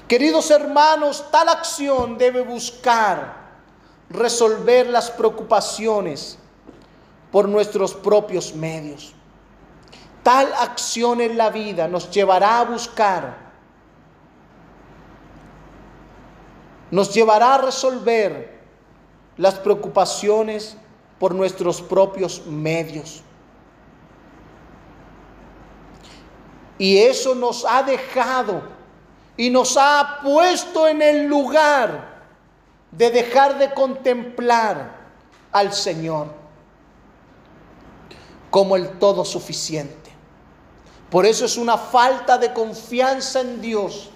Queridos hermanos, tal acción debe buscar resolver las preocupaciones por nuestros propios medios. Tal acción en la vida nos llevará a buscar, nos llevará a resolver las preocupaciones por nuestros propios medios. Y eso nos ha dejado y nos ha puesto en el lugar de dejar de contemplar al Señor como el todo suficiente. Por eso es una falta de confianza en Dios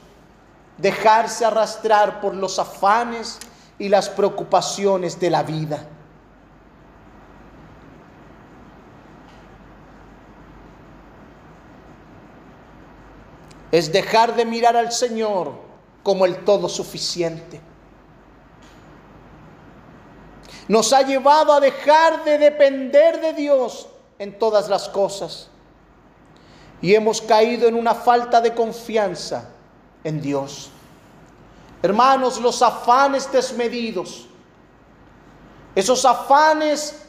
dejarse arrastrar por los afanes y las preocupaciones de la vida. Es dejar de mirar al Señor como el todo suficiente. Nos ha llevado a dejar de depender de Dios en todas las cosas y hemos caído en una falta de confianza en Dios. Hermanos, los afanes desmedidos, esos afanes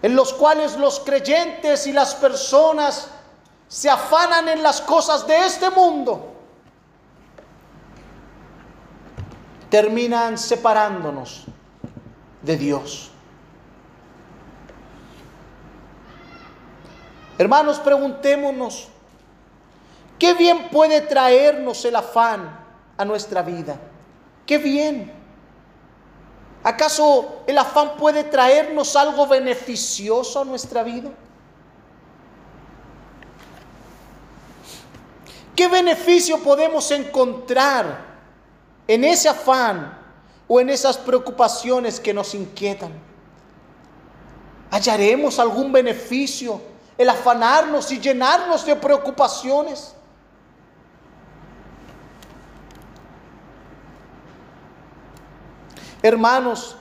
en los cuales los creyentes y las personas se afanan en las cosas de este mundo, terminan separándonos de Dios. Hermanos, preguntémonos, ¿Qué bien puede traernos el afán a nuestra vida? ¿Qué bien? ¿Acaso el afán puede traernos algo beneficioso a nuestra vida? ¿Qué beneficio podemos encontrar en ese afán o en esas preocupaciones que nos inquietan? ¿Hallaremos algún beneficio el afanarnos y llenarnos de preocupaciones? Hermanos,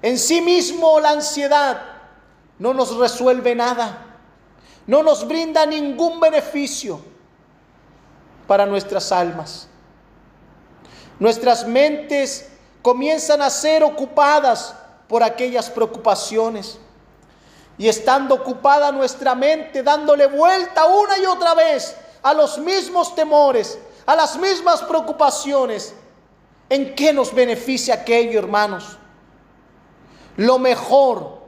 en sí mismo la ansiedad no nos resuelve nada, no nos brinda ningún beneficio para nuestras almas. Nuestras mentes comienzan a ser ocupadas por aquellas preocupaciones. Y estando ocupada nuestra mente, dándole vuelta una y otra vez a los mismos temores, a las mismas preocupaciones, ¿en qué nos beneficia aquello, hermanos? Lo mejor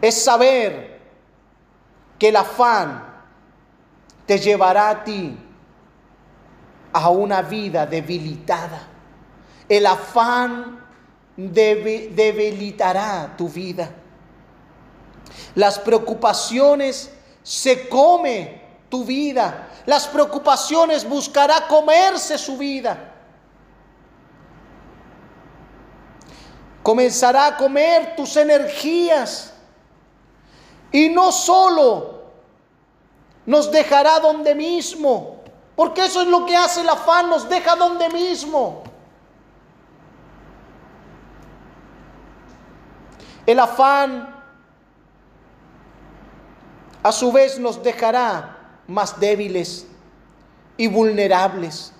es saber que el afán te llevará a ti a una vida debilitada. El afán debilitará tu vida. Las preocupaciones se come tu vida. Las preocupaciones buscará comerse su vida. Comenzará a comer tus energías. Y no solo nos dejará donde mismo. Porque eso es lo que hace el afán, nos deja donde mismo. El afán a su vez nos dejará más débiles y vulnerables.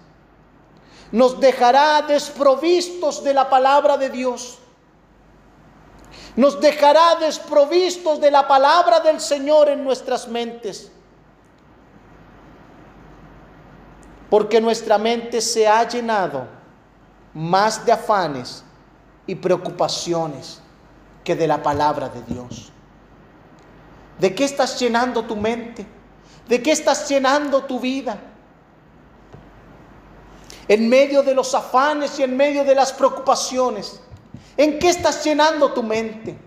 Nos dejará desprovistos de la palabra de Dios. Nos dejará desprovistos de la palabra del Señor en nuestras mentes. porque nuestra mente se ha llenado más de afanes y preocupaciones que de la palabra de Dios. ¿De qué estás llenando tu mente? ¿De qué estás llenando tu vida? En medio de los afanes y en medio de las preocupaciones, ¿en qué estás llenando tu mente?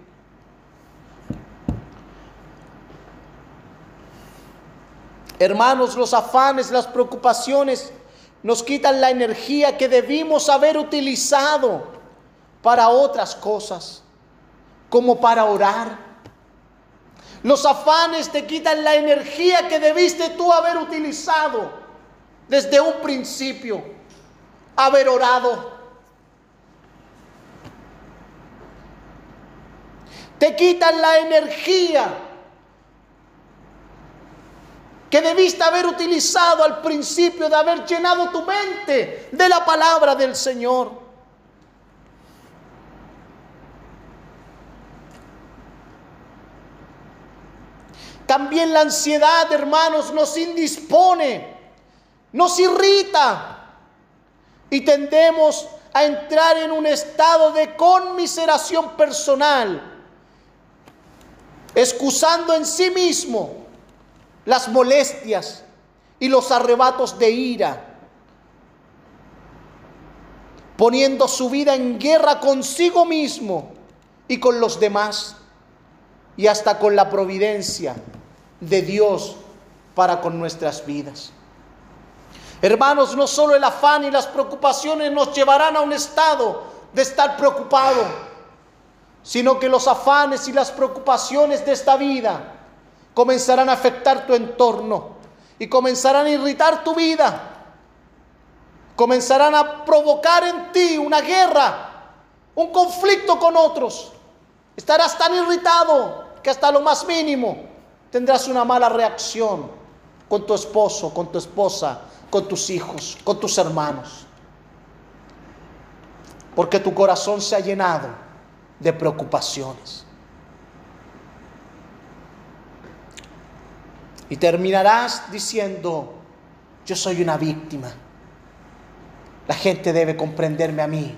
Hermanos, los afanes, las preocupaciones nos quitan la energía que debimos haber utilizado para otras cosas, como para orar. Los afanes te quitan la energía que debiste tú haber utilizado desde un principio, haber orado. Te quitan la energía que debiste haber utilizado al principio de haber llenado tu mente de la palabra del Señor. También la ansiedad, hermanos, nos indispone, nos irrita. Y tendemos a entrar en un estado de conmiseración personal, excusando en sí mismo las molestias y los arrebatos de ira, poniendo su vida en guerra consigo mismo y con los demás, y hasta con la providencia de Dios para con nuestras vidas. Hermanos, no solo el afán y las preocupaciones nos llevarán a un estado de estar preocupado, sino que los afanes y las preocupaciones de esta vida comenzarán a afectar tu entorno y comenzarán a irritar tu vida. Comenzarán a provocar en ti una guerra, un conflicto con otros. Estarás tan irritado que hasta lo más mínimo tendrás una mala reacción con tu esposo, con tu esposa, con tus hijos, con tus hermanos. Porque tu corazón se ha llenado de preocupaciones. Y terminarás diciendo, yo soy una víctima. La gente debe comprenderme a mí.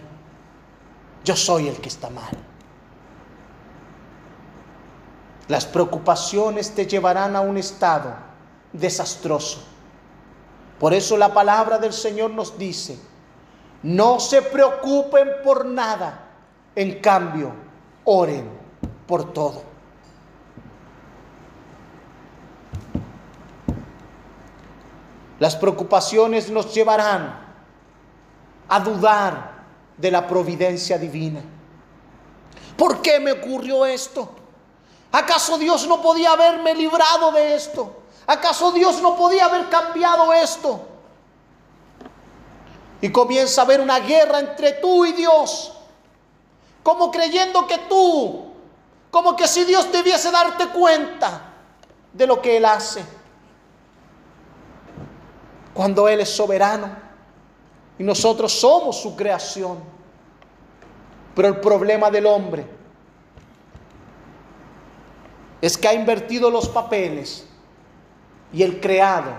Yo soy el que está mal. Las preocupaciones te llevarán a un estado desastroso. Por eso la palabra del Señor nos dice, no se preocupen por nada, en cambio, oren por todo. Las preocupaciones nos llevarán a dudar de la providencia divina. ¿Por qué me ocurrió esto? ¿Acaso Dios no podía haberme librado de esto? ¿Acaso Dios no podía haber cambiado esto? Y comienza a haber una guerra entre tú y Dios. Como creyendo que tú, como que si Dios debiese darte cuenta de lo que Él hace. Cuando Él es soberano y nosotros somos su creación. Pero el problema del hombre es que ha invertido los papeles y el creado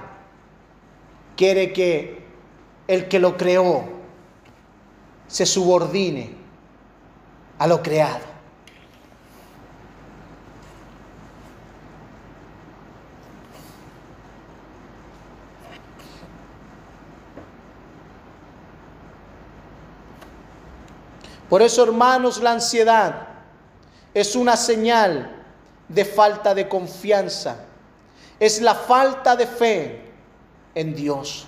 quiere que el que lo creó se subordine a lo creado. Por eso, hermanos, la ansiedad es una señal de falta de confianza. Es la falta de fe en Dios.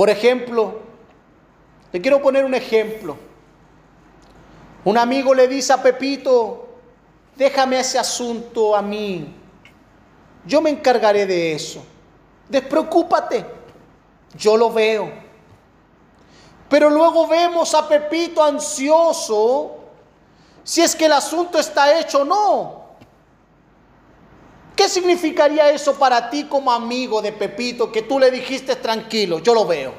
Por ejemplo, le quiero poner un ejemplo. Un amigo le dice a Pepito, déjame ese asunto a mí, yo me encargaré de eso, despreocúpate, yo lo veo. Pero luego vemos a Pepito ansioso si es que el asunto está hecho o no. ¿Qué significaría eso para ti como amigo de Pepito que tú le dijiste tranquilo, yo lo veo?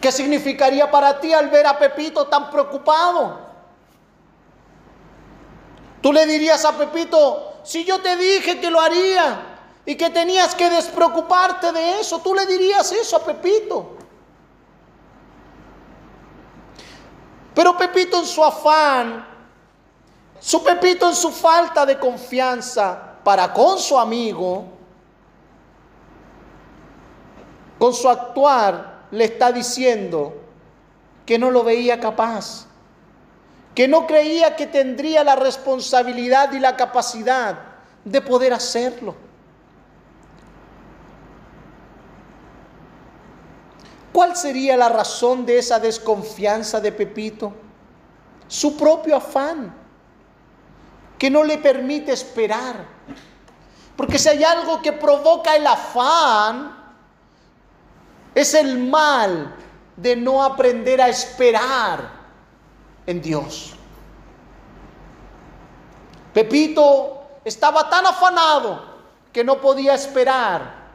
¿Qué significaría para ti al ver a Pepito tan preocupado? Tú le dirías a Pepito, si yo te dije que lo haría y que tenías que despreocuparte de eso, tú le dirías eso a Pepito. Pero Pepito en su afán, su Pepito en su falta de confianza para con su amigo, con su actuar, le está diciendo que no lo veía capaz que no creía que tendría la responsabilidad y la capacidad de poder hacerlo. ¿Cuál sería la razón de esa desconfianza de Pepito? Su propio afán, que no le permite esperar. Porque si hay algo que provoca el afán, es el mal de no aprender a esperar en Dios. Pepito estaba tan afanado que no podía esperar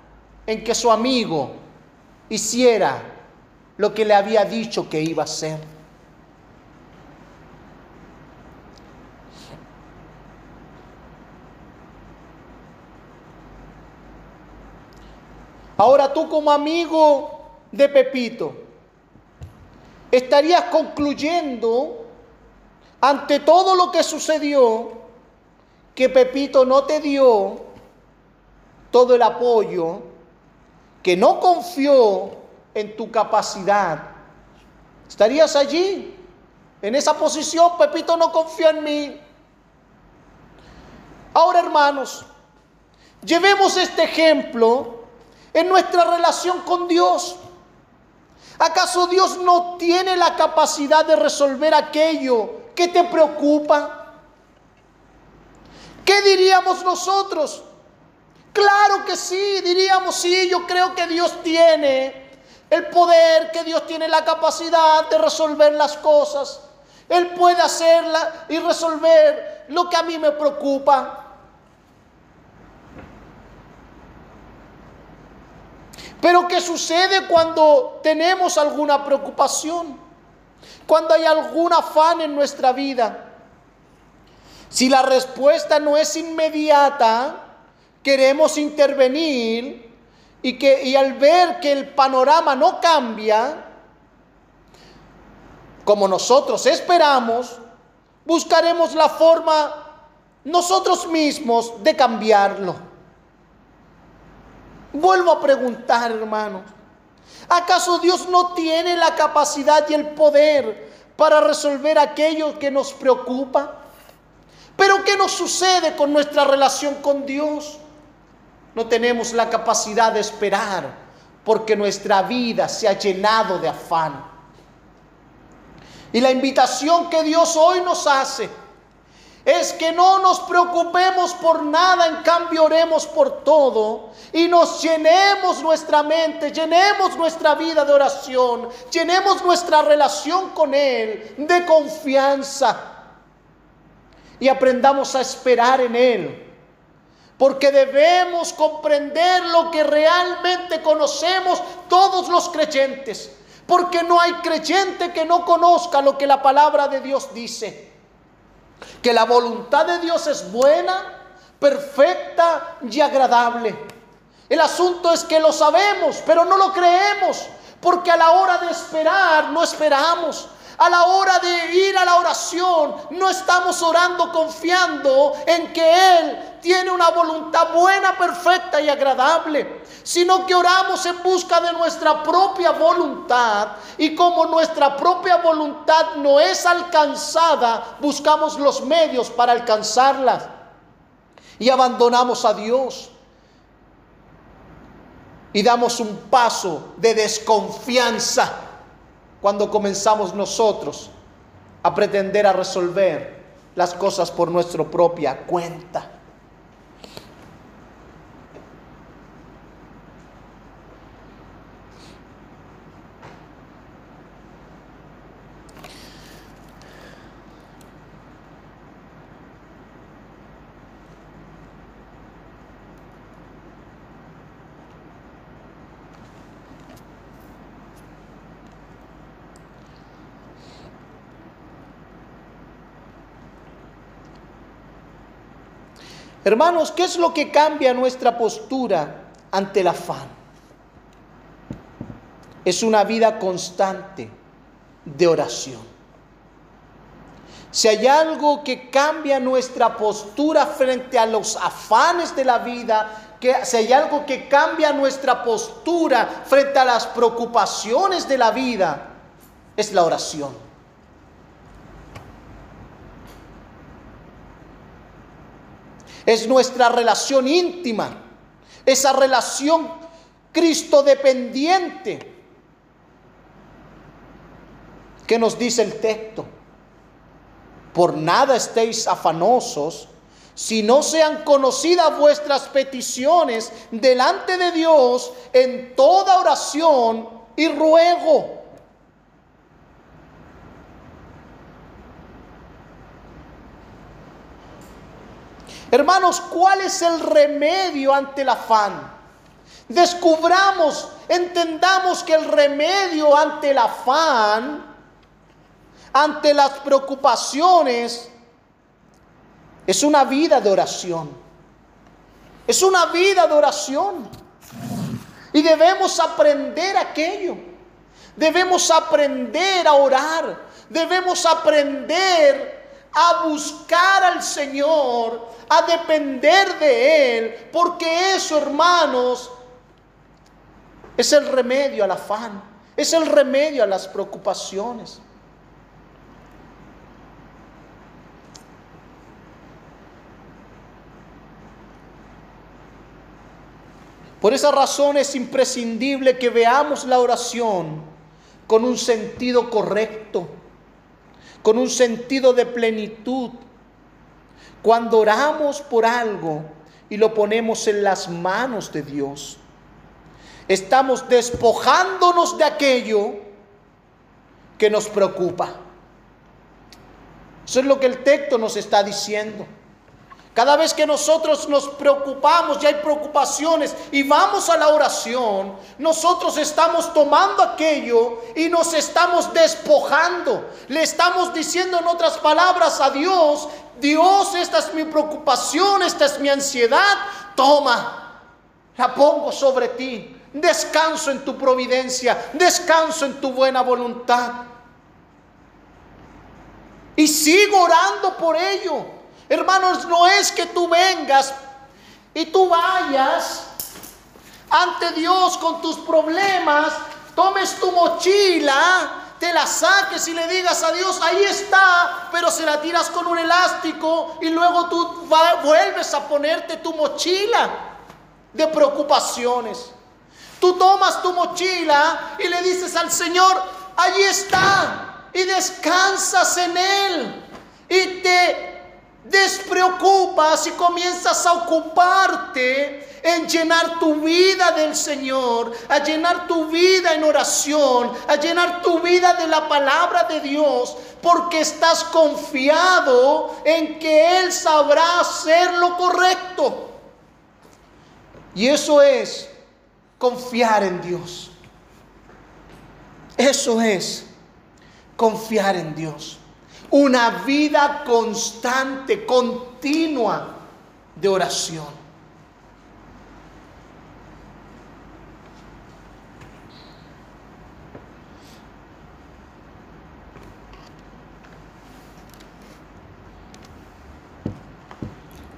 en que su amigo hiciera lo que le había dicho que iba a hacer. Ahora tú como amigo de Pepito, estarías concluyendo ante todo lo que sucedió que Pepito no te dio todo el apoyo, que no confió en tu capacidad. ¿Estarías allí? En esa posición, Pepito no confió en mí. Ahora, hermanos, llevemos este ejemplo en nuestra relación con Dios. ¿Acaso Dios no tiene la capacidad de resolver aquello que te preocupa? ¿Qué diríamos nosotros? Claro que sí, diríamos sí, yo creo que Dios tiene el poder, que Dios tiene la capacidad de resolver las cosas. Él puede hacerla y resolver lo que a mí me preocupa. Pero ¿qué sucede cuando tenemos alguna preocupación? Cuando hay algún afán en nuestra vida. Si la respuesta no es inmediata, queremos intervenir y, que, y al ver que el panorama no cambia, como nosotros esperamos, buscaremos la forma nosotros mismos de cambiarlo. Vuelvo a preguntar, hermanos, ¿acaso Dios no tiene la capacidad y el poder para resolver aquello que nos preocupa? Pero ¿qué nos sucede con nuestra relación con Dios? No tenemos la capacidad de esperar porque nuestra vida se ha llenado de afán. Y la invitación que Dios hoy nos hace es que no nos preocupemos por nada, en cambio oremos por todo y nos llenemos nuestra mente, llenemos nuestra vida de oración, llenemos nuestra relación con Él de confianza y aprendamos a esperar en Él. Porque debemos comprender lo que realmente conocemos todos los creyentes. Porque no hay creyente que no conozca lo que la palabra de Dios dice. Que la voluntad de Dios es buena, perfecta y agradable. El asunto es que lo sabemos, pero no lo creemos. Porque a la hora de esperar no esperamos. A la hora de ir a la oración, no estamos orando confiando en que Él tiene una voluntad buena, perfecta y agradable, sino que oramos en busca de nuestra propia voluntad. Y como nuestra propia voluntad no es alcanzada, buscamos los medios para alcanzarla. Y abandonamos a Dios. Y damos un paso de desconfianza cuando comenzamos nosotros a pretender a resolver las cosas por nuestra propia cuenta. Hermanos, ¿qué es lo que cambia nuestra postura ante el afán? Es una vida constante de oración. Si hay algo que cambia nuestra postura frente a los afanes de la vida, que si hay algo que cambia nuestra postura frente a las preocupaciones de la vida, es la oración. Es nuestra relación íntima, esa relación Cristo dependiente que nos dice el texto. Por nada estéis afanosos, si no sean conocidas vuestras peticiones delante de Dios en toda oración y ruego Hermanos, ¿cuál es el remedio ante el afán? Descubramos, entendamos que el remedio ante el afán, ante las preocupaciones, es una vida de oración. Es una vida de oración. Y debemos aprender aquello. Debemos aprender a orar. Debemos aprender a buscar al Señor, a depender de Él, porque eso, hermanos, es el remedio al afán, es el remedio a las preocupaciones. Por esa razón es imprescindible que veamos la oración con un sentido correcto con un sentido de plenitud. Cuando oramos por algo y lo ponemos en las manos de Dios, estamos despojándonos de aquello que nos preocupa. Eso es lo que el texto nos está diciendo. Cada vez que nosotros nos preocupamos y hay preocupaciones y vamos a la oración, nosotros estamos tomando aquello y nos estamos despojando. Le estamos diciendo en otras palabras a Dios, Dios, esta es mi preocupación, esta es mi ansiedad, toma, la pongo sobre ti. descanso en tu providencia, descanso en tu buena voluntad. Y sigo orando por ello. Hermanos, no es que tú vengas y tú vayas ante Dios con tus problemas, tomes tu mochila, te la saques y le digas a Dios, ahí está, pero se la tiras con un elástico y luego tú vuelves a ponerte tu mochila de preocupaciones. Tú tomas tu mochila y le dices al Señor, ahí está, y descansas en Él y te despreocupas y comienzas a ocuparte en llenar tu vida del Señor, a llenar tu vida en oración, a llenar tu vida de la palabra de Dios, porque estás confiado en que Él sabrá hacer lo correcto. Y eso es confiar en Dios. Eso es confiar en Dios una vida constante, continua de oración.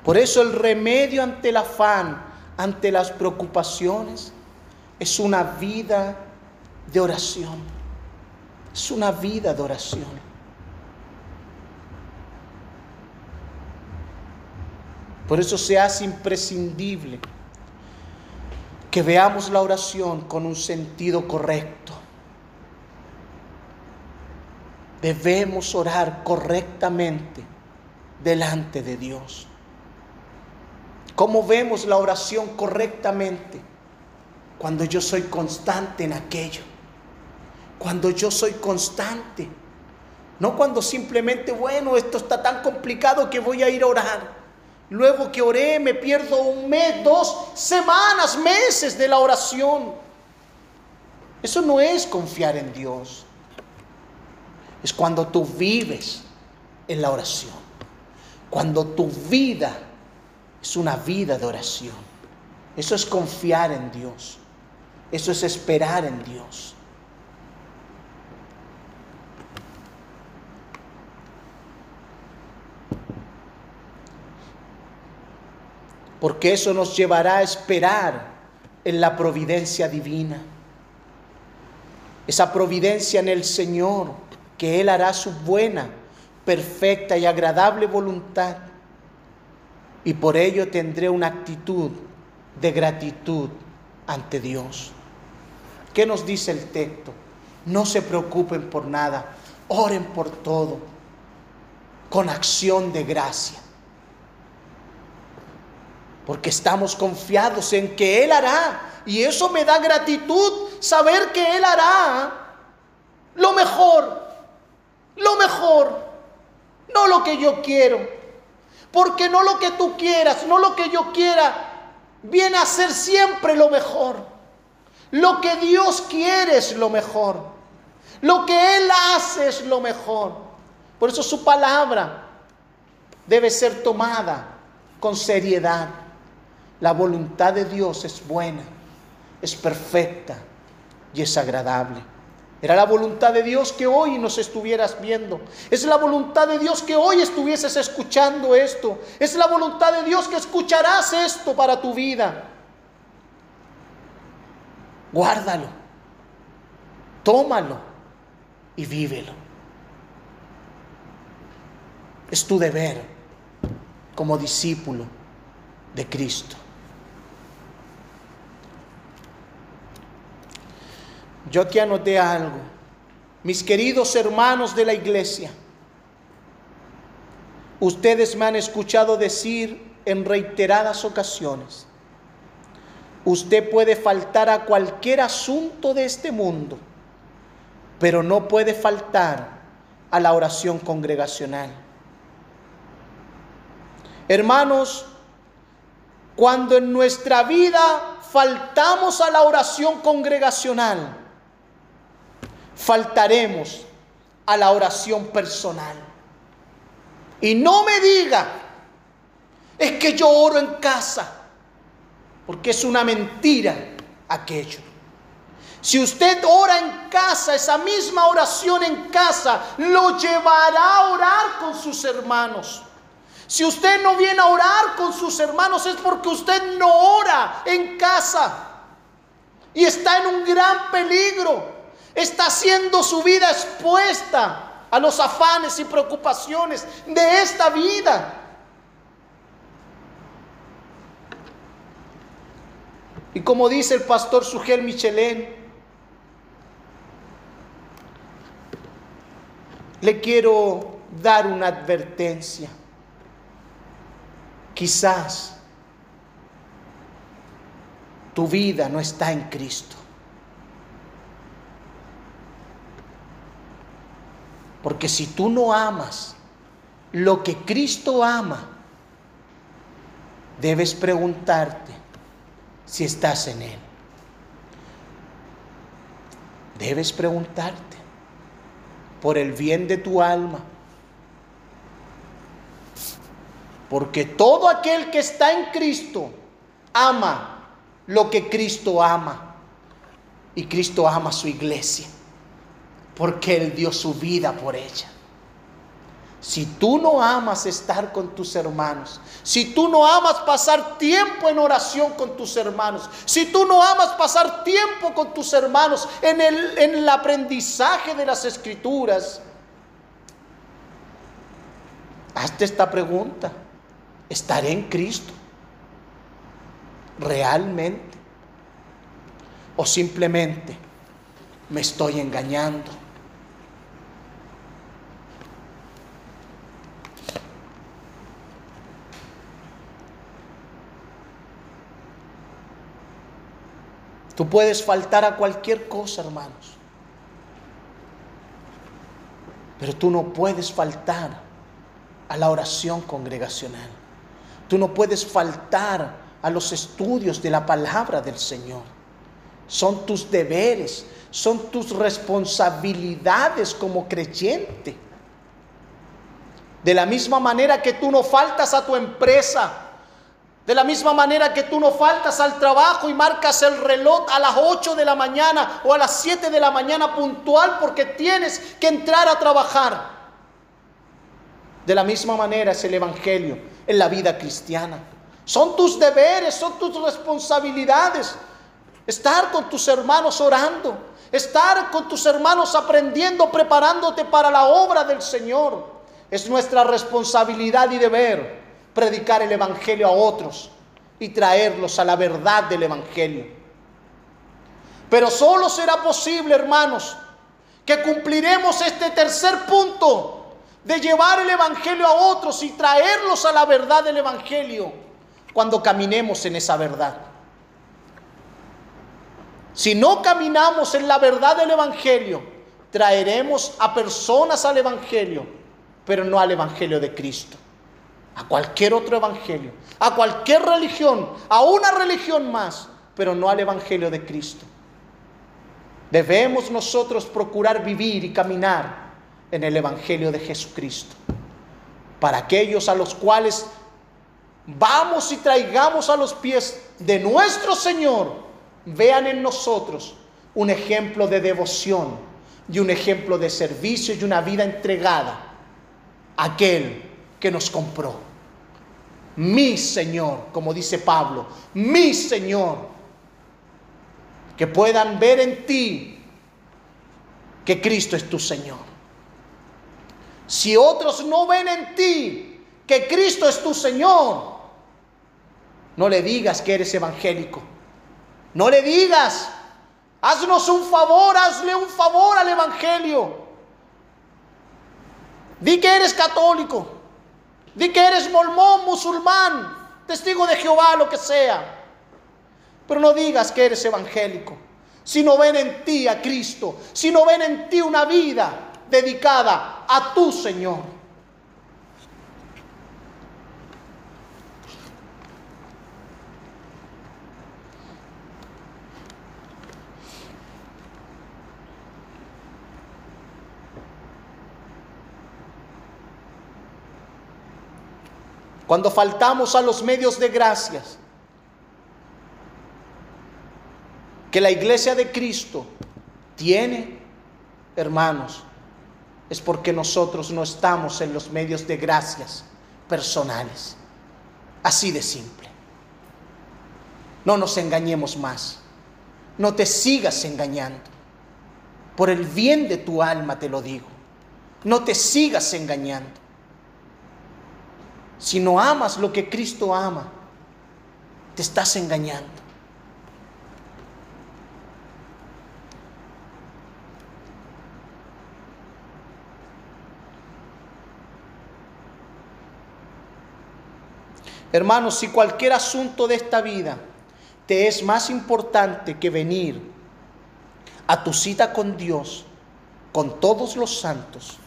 Por eso el remedio ante el afán, ante las preocupaciones, es una vida de oración. Es una vida de oración. Por eso se hace imprescindible que veamos la oración con un sentido correcto. Debemos orar correctamente delante de Dios. ¿Cómo vemos la oración correctamente? Cuando yo soy constante en aquello. Cuando yo soy constante. No cuando simplemente, bueno, esto está tan complicado que voy a ir a orar. Luego que oré me pierdo un mes, dos semanas, meses de la oración. Eso no es confiar en Dios. Es cuando tú vives en la oración. Cuando tu vida es una vida de oración. Eso es confiar en Dios. Eso es esperar en Dios. Porque eso nos llevará a esperar en la providencia divina. Esa providencia en el Señor, que Él hará su buena, perfecta y agradable voluntad. Y por ello tendré una actitud de gratitud ante Dios. ¿Qué nos dice el texto? No se preocupen por nada, oren por todo, con acción de gracia porque estamos confiados en que Él hará. Y eso me da gratitud, saber que Él hará lo mejor, lo mejor, no lo que yo quiero. Porque no lo que tú quieras, no lo que yo quiera, viene a ser siempre lo mejor. Lo que Dios quiere es lo mejor. Lo que Él hace es lo mejor. Por eso su palabra debe ser tomada con seriedad. La voluntad de Dios es buena, es perfecta y es agradable. Era la voluntad de Dios que hoy nos estuvieras viendo. Es la voluntad de Dios que hoy estuvieses escuchando esto. Es la voluntad de Dios que escucharás esto para tu vida. Guárdalo, tómalo y vívelo. Es tu deber como discípulo de Cristo. Yo te anoté algo. Mis queridos hermanos de la iglesia, ustedes me han escuchado decir en reiteradas ocasiones, usted puede faltar a cualquier asunto de este mundo, pero no puede faltar a la oración congregacional. Hermanos, cuando en nuestra vida faltamos a la oración congregacional, faltaremos a la oración personal. Y no me diga, es que yo oro en casa, porque es una mentira aquello. Si usted ora en casa, esa misma oración en casa lo llevará a orar con sus hermanos. Si usted no viene a orar con sus hermanos es porque usted no ora en casa y está en un gran peligro. Está haciendo su vida expuesta a los afanes y preocupaciones de esta vida. Y como dice el pastor Sugel Michelén, le quiero dar una advertencia. Quizás tu vida no está en Cristo. Porque si tú no amas lo que Cristo ama, debes preguntarte si estás en Él. Debes preguntarte por el bien de tu alma. Porque todo aquel que está en Cristo ama lo que Cristo ama. Y Cristo ama su iglesia. Porque Él dio su vida por ella. Si tú no amas estar con tus hermanos, si tú no amas pasar tiempo en oración con tus hermanos, si tú no amas pasar tiempo con tus hermanos en el, en el aprendizaje de las escrituras, hazte esta pregunta. ¿Estaré en Cristo? ¿Realmente? ¿O simplemente me estoy engañando? Tú puedes faltar a cualquier cosa, hermanos. Pero tú no puedes faltar a la oración congregacional. Tú no puedes faltar a los estudios de la palabra del Señor. Son tus deberes, son tus responsabilidades como creyente. De la misma manera que tú no faltas a tu empresa, de la misma manera que tú no faltas al trabajo y marcas el reloj a las 8 de la mañana o a las 7 de la mañana puntual porque tienes que entrar a trabajar. De la misma manera es el Evangelio en la vida cristiana. Son tus deberes, son tus responsabilidades. Estar con tus hermanos orando, estar con tus hermanos aprendiendo, preparándote para la obra del Señor. Es nuestra responsabilidad y deber predicar el Evangelio a otros y traerlos a la verdad del Evangelio. Pero solo será posible, hermanos, que cumpliremos este tercer punto de llevar el Evangelio a otros y traerlos a la verdad del Evangelio cuando caminemos en esa verdad. Si no caminamos en la verdad del Evangelio, traeremos a personas al Evangelio, pero no al Evangelio de Cristo, a cualquier otro Evangelio, a cualquier religión, a una religión más, pero no al Evangelio de Cristo. Debemos nosotros procurar vivir y caminar en el Evangelio de Jesucristo. Para aquellos a los cuales vamos y traigamos a los pies de nuestro Señor, vean en nosotros un ejemplo de devoción y un ejemplo de servicio y una vida entregada a aquel que nos compró. Mi Señor, como dice Pablo, mi Señor. Que puedan ver en ti que Cristo es tu Señor. Si otros no ven en ti que Cristo es tu Señor, no le digas que eres evangélico. No le digas, haznos un favor, hazle un favor al Evangelio. Di que eres católico. Di que eres mormón, musulmán, testigo de Jehová, lo que sea. Pero no digas que eres evangélico. Si no ven en ti a Cristo, si no ven en ti una vida dedicada a tu Señor. Cuando faltamos a los medios de gracias, que la iglesia de Cristo tiene, hermanos, es porque nosotros no estamos en los medios de gracias personales. Así de simple. No nos engañemos más. No te sigas engañando. Por el bien de tu alma te lo digo. No te sigas engañando. Si no amas lo que Cristo ama, te estás engañando. Hermanos, si cualquier asunto de esta vida te es más importante que venir a tu cita con Dios, con todos los santos,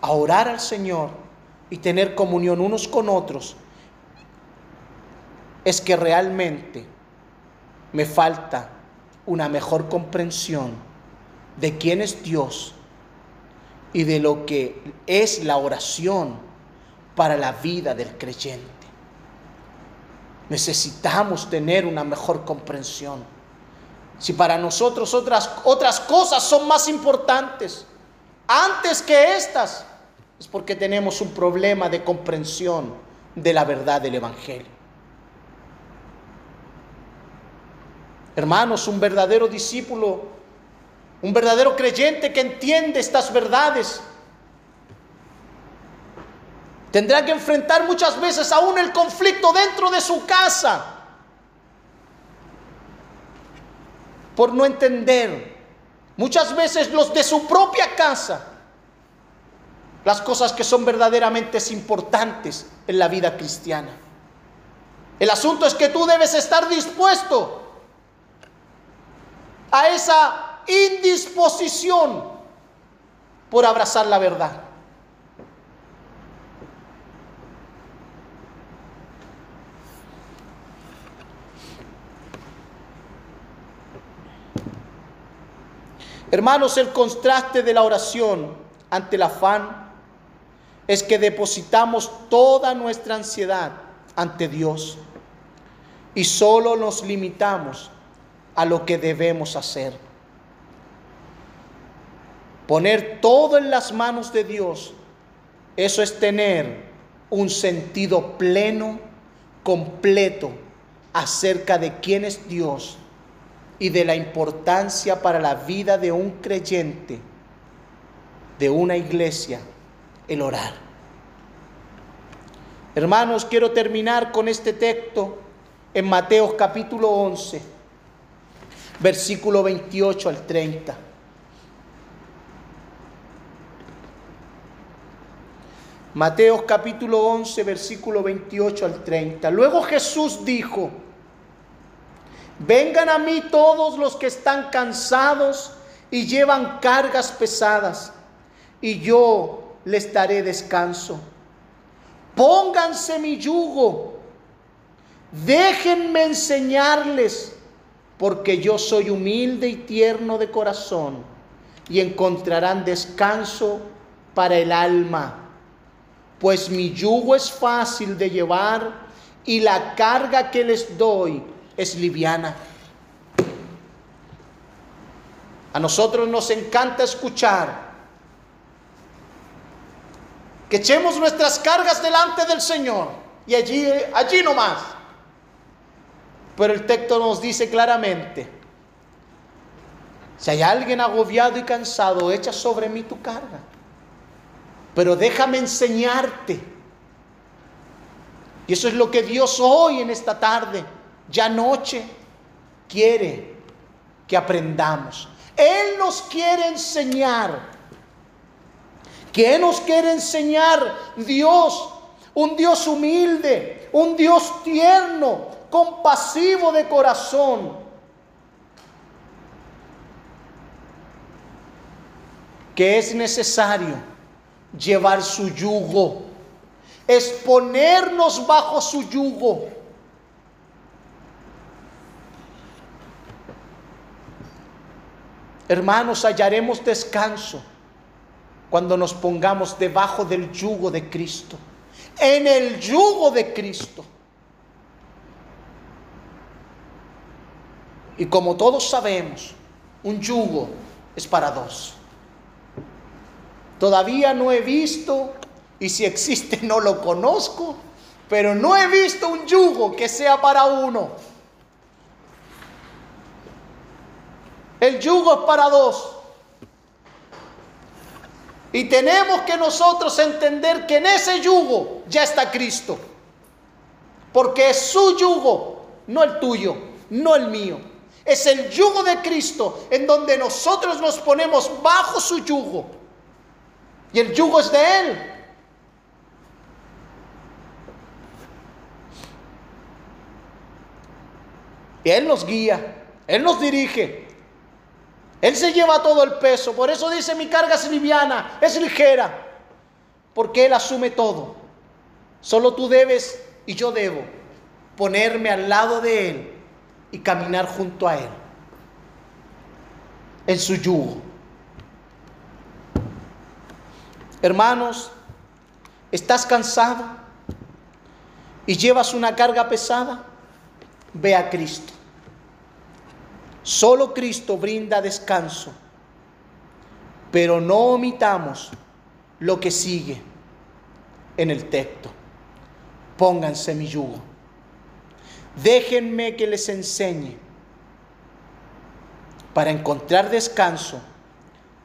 a orar al Señor y tener comunión unos con otros, es que realmente me falta una mejor comprensión de quién es Dios y de lo que es la oración para la vida del creyente. Necesitamos tener una mejor comprensión. Si para nosotros otras, otras cosas son más importantes antes que estas, es porque tenemos un problema de comprensión de la verdad del Evangelio. Hermanos, un verdadero discípulo, un verdadero creyente que entiende estas verdades, Tendrá que enfrentar muchas veces aún el conflicto dentro de su casa por no entender muchas veces los de su propia casa las cosas que son verdaderamente importantes en la vida cristiana. El asunto es que tú debes estar dispuesto a esa indisposición por abrazar la verdad. Hermanos, el contraste de la oración ante el afán es que depositamos toda nuestra ansiedad ante Dios y solo nos limitamos a lo que debemos hacer. Poner todo en las manos de Dios, eso es tener un sentido pleno, completo acerca de quién es Dios y de la importancia para la vida de un creyente, de una iglesia, el orar. Hermanos, quiero terminar con este texto en Mateo capítulo 11, versículo 28 al 30. Mateo capítulo 11, versículo 28 al 30. Luego Jesús dijo, Vengan a mí todos los que están cansados y llevan cargas pesadas, y yo les daré descanso. Pónganse mi yugo, déjenme enseñarles, porque yo soy humilde y tierno de corazón, y encontrarán descanso para el alma, pues mi yugo es fácil de llevar y la carga que les doy es liviana. A nosotros nos encanta escuchar que echemos nuestras cargas delante del Señor y allí, allí nomás. Pero el texto nos dice claramente, si hay alguien agobiado y cansado, echa sobre mí tu carga. Pero déjame enseñarte. Y eso es lo que Dios hoy en esta tarde ya noche quiere que aprendamos. Él nos quiere enseñar. ¿Qué nos quiere enseñar Dios? Un Dios humilde, un Dios tierno, compasivo de corazón. Que es necesario llevar su yugo, exponernos bajo su yugo Hermanos, hallaremos descanso cuando nos pongamos debajo del yugo de Cristo, en el yugo de Cristo. Y como todos sabemos, un yugo es para dos. Todavía no he visto, y si existe no lo conozco, pero no he visto un yugo que sea para uno. El yugo es para dos. Y tenemos que nosotros entender que en ese yugo ya está Cristo. Porque es su yugo, no el tuyo, no el mío. Es el yugo de Cristo en donde nosotros nos ponemos bajo su yugo. Y el yugo es de Él. Él nos guía, Él nos dirige. Él se lleva todo el peso. Por eso dice mi carga es liviana, es ligera. Porque Él asume todo. Solo tú debes y yo debo ponerme al lado de Él y caminar junto a Él. En su yugo. Hermanos, ¿estás cansado y llevas una carga pesada? Ve a Cristo. Solo Cristo brinda descanso, pero no omitamos lo que sigue en el texto. Pónganse mi yugo. Déjenme que les enseñe. Para encontrar descanso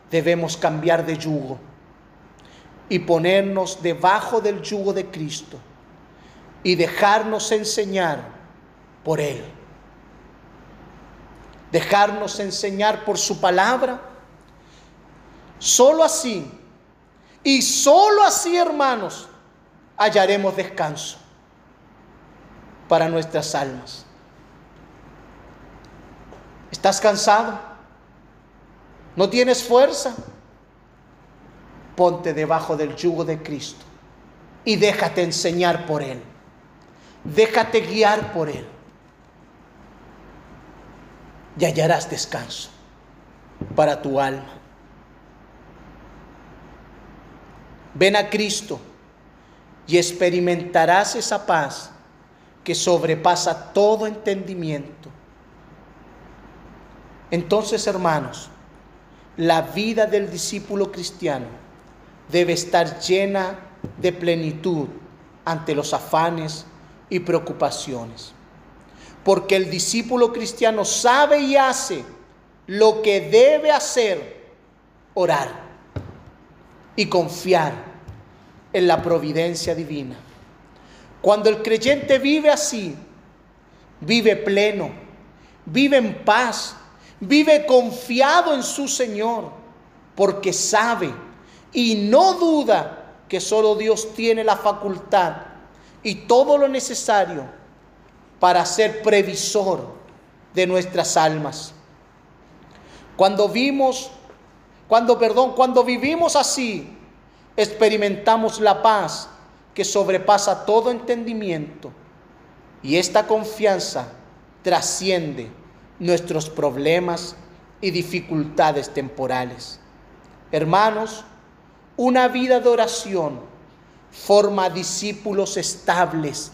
debemos cambiar de yugo y ponernos debajo del yugo de Cristo y dejarnos enseñar por Él dejarnos enseñar por su palabra. Solo así, y solo así, hermanos, hallaremos descanso para nuestras almas. ¿Estás cansado? ¿No tienes fuerza? Ponte debajo del yugo de Cristo y déjate enseñar por Él. Déjate guiar por Él y hallarás descanso para tu alma. Ven a Cristo y experimentarás esa paz que sobrepasa todo entendimiento. Entonces, hermanos, la vida del discípulo cristiano debe estar llena de plenitud ante los afanes y preocupaciones porque el discípulo cristiano sabe y hace lo que debe hacer, orar y confiar en la providencia divina. Cuando el creyente vive así, vive pleno, vive en paz, vive confiado en su Señor, porque sabe y no duda que solo Dios tiene la facultad y todo lo necesario para ser previsor de nuestras almas. Cuando vimos, cuando, perdón, cuando vivimos así, experimentamos la paz que sobrepasa todo entendimiento y esta confianza trasciende nuestros problemas y dificultades temporales. Hermanos, una vida de oración forma discípulos estables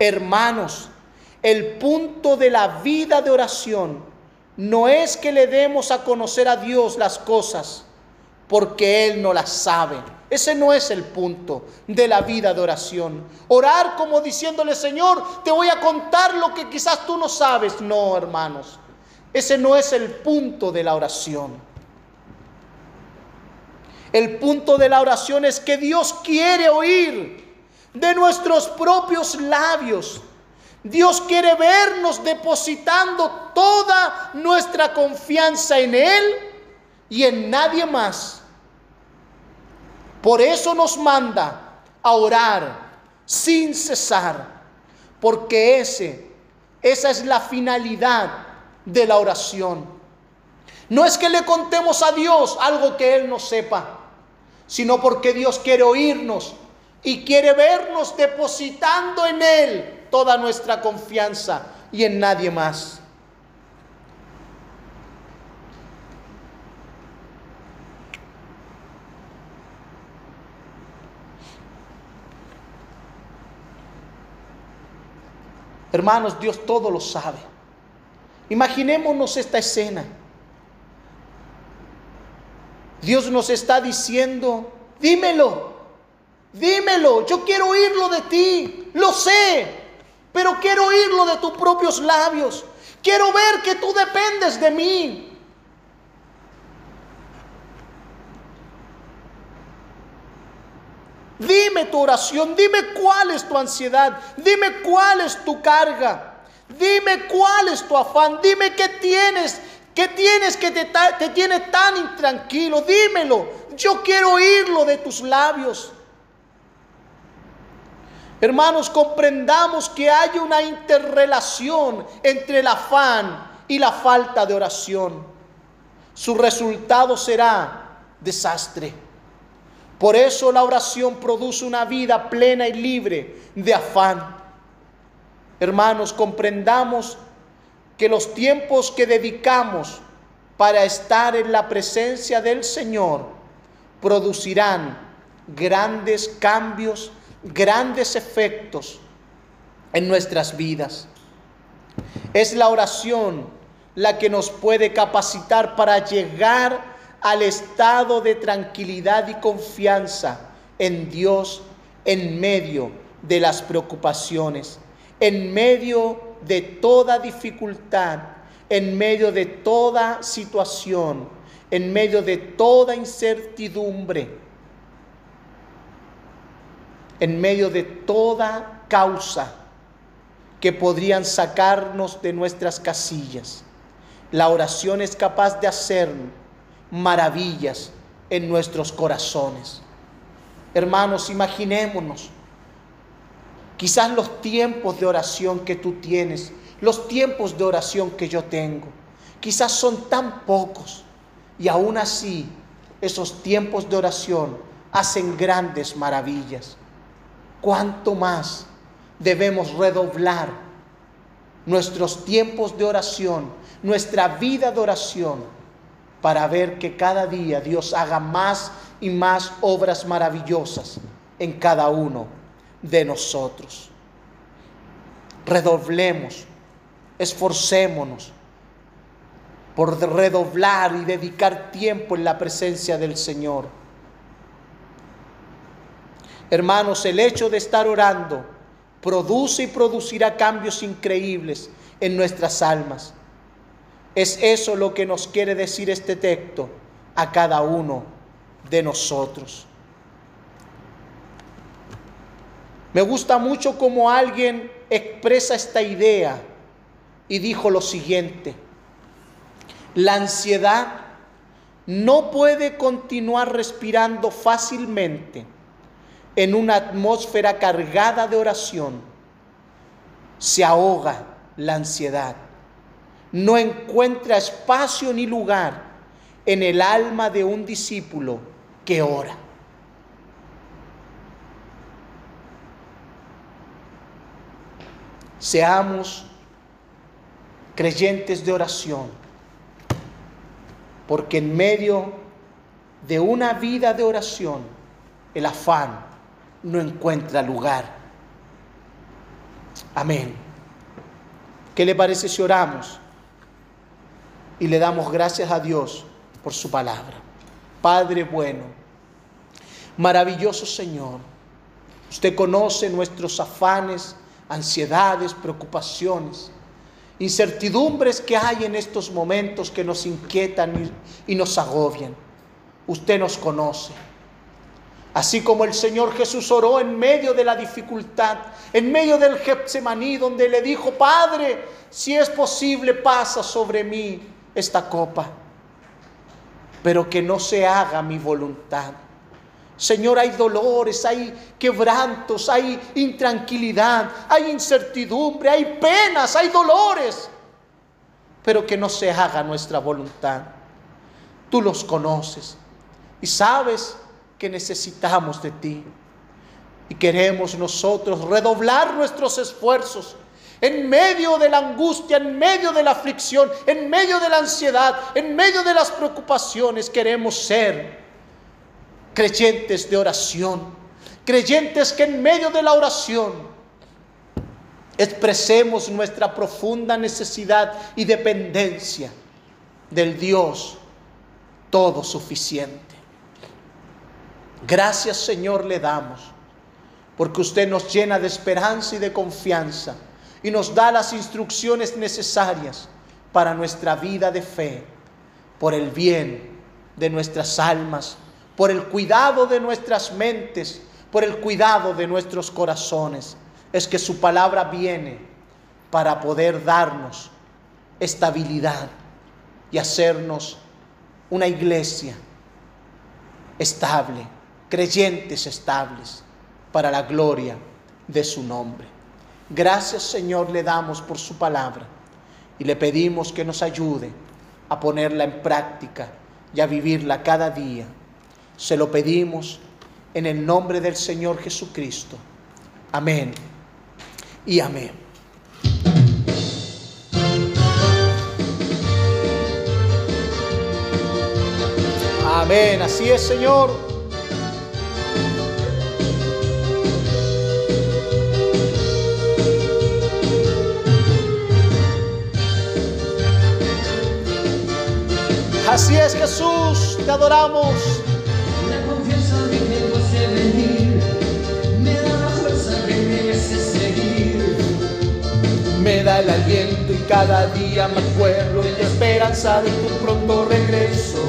Hermanos, el punto de la vida de oración no es que le demos a conocer a Dios las cosas porque Él no las sabe. Ese no es el punto de la vida de oración. Orar como diciéndole, Señor, te voy a contar lo que quizás tú no sabes. No, hermanos. Ese no es el punto de la oración. El punto de la oración es que Dios quiere oír de nuestros propios labios. Dios quiere vernos depositando toda nuestra confianza en Él y en nadie más. Por eso nos manda a orar sin cesar, porque ese, esa es la finalidad de la oración. No es que le contemos a Dios algo que Él no sepa, sino porque Dios quiere oírnos y quiere vernos depositando en Él toda nuestra confianza y en nadie más. Hermanos, Dios todo lo sabe. Imaginémonos esta escena. Dios nos está diciendo, dímelo, dímelo, yo quiero oírlo de ti, lo sé, pero quiero oírlo de tus propios labios. Quiero ver que tú dependes de mí. Dime tu oración, dime cuál es tu ansiedad, dime cuál es tu carga, dime cuál es tu afán, dime qué tienes, qué tienes que te, te tiene tan intranquilo, dímelo. Yo quiero oírlo de tus labios. Hermanos, comprendamos que hay una interrelación entre el afán y la falta de oración. Su resultado será desastre. Por eso la oración produce una vida plena y libre de afán. Hermanos, comprendamos que los tiempos que dedicamos para estar en la presencia del Señor producirán grandes cambios, grandes efectos en nuestras vidas. Es la oración la que nos puede capacitar para llegar al estado de tranquilidad y confianza en Dios en medio de las preocupaciones, en medio de toda dificultad, en medio de toda situación, en medio de toda incertidumbre, en medio de toda causa que podrían sacarnos de nuestras casillas. La oración es capaz de hacerlo maravillas en nuestros corazones. Hermanos, imaginémonos quizás los tiempos de oración que tú tienes, los tiempos de oración que yo tengo, quizás son tan pocos y aún así esos tiempos de oración hacen grandes maravillas. ¿Cuánto más debemos redoblar nuestros tiempos de oración, nuestra vida de oración? para ver que cada día Dios haga más y más obras maravillosas en cada uno de nosotros. Redoblemos, esforcémonos por redoblar y dedicar tiempo en la presencia del Señor. Hermanos, el hecho de estar orando produce y producirá cambios increíbles en nuestras almas. Es eso lo que nos quiere decir este texto a cada uno de nosotros. Me gusta mucho cómo alguien expresa esta idea y dijo lo siguiente, la ansiedad no puede continuar respirando fácilmente en una atmósfera cargada de oración. Se ahoga la ansiedad no encuentra espacio ni lugar en el alma de un discípulo que ora. Seamos creyentes de oración, porque en medio de una vida de oración, el afán no encuentra lugar. Amén. ¿Qué le parece si oramos? y le damos gracias a Dios por su palabra. Padre bueno, maravilloso Señor, usted conoce nuestros afanes, ansiedades, preocupaciones, incertidumbres que hay en estos momentos que nos inquietan y, nos agobian. Usted nos conoce. Así como el Señor Jesús oró en medio de la dificultad, en medio del Getsemaní, donde le dijo, Padre, si es posible, pasa sobre mí esta copa, pero que no se haga mi voluntad. Señor, hay dolores, hay quebrantos, hay intranquilidad, hay incertidumbre, hay penas, hay dolores, pero que no se haga nuestra voluntad. Tú los conoces y sabes que necesitamos de ti. Y queremos nosotros redoblar nuestros esfuerzos en medio de la angustia, en medio de la aflicción, en medio de la ansiedad, en medio de las preocupaciones, queremos ser creyentes de oración, creyentes que en medio de la oración expresemos nuestra profunda necesidad y dependencia del Dios todo suficiente. Gracias Señor le damos, porque usted nos llena de esperanza y de confianza y nos da las instrucciones necesarias para nuestra vida de fe, por el bien de nuestras almas, por el cuidado de nuestras mentes, por el cuidado de nuestros corazones. Es que su palabra viene para poder darnos estabilidad y hacernos una iglesia estable, creyentes estables, para la gloria de su nombre. Gracias Señor le damos por su palabra y le pedimos que nos ayude a ponerla en práctica y a vivirla cada día. Se lo pedimos en el nombre del Señor Jesucristo. Amén y amén. Amén, así es Señor. Así es Jesús, te adoramos. La confianza de que tú hace venir, me da la fuerza que me hace seguir. Me da el aliento y cada día me acuerdo y la esperanza de tu pronto regreso.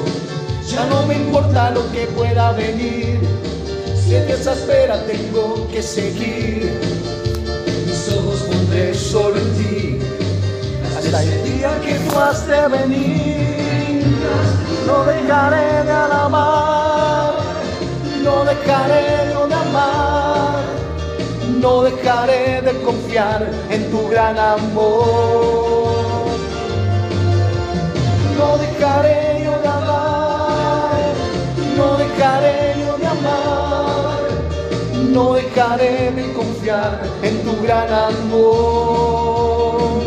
Ya no me importa lo que pueda venir, si en esa espera tengo que seguir. Mis ojos pondré solo en ti, hasta el día que tú has de venir. No dejaré de alabar, no dejaré de amar, no dejaré de confiar en tu gran amor. No dejaré yo de amar, no dejaré yo de amar, no dejaré de confiar en tu gran amor,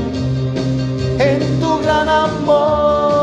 en tu gran amor.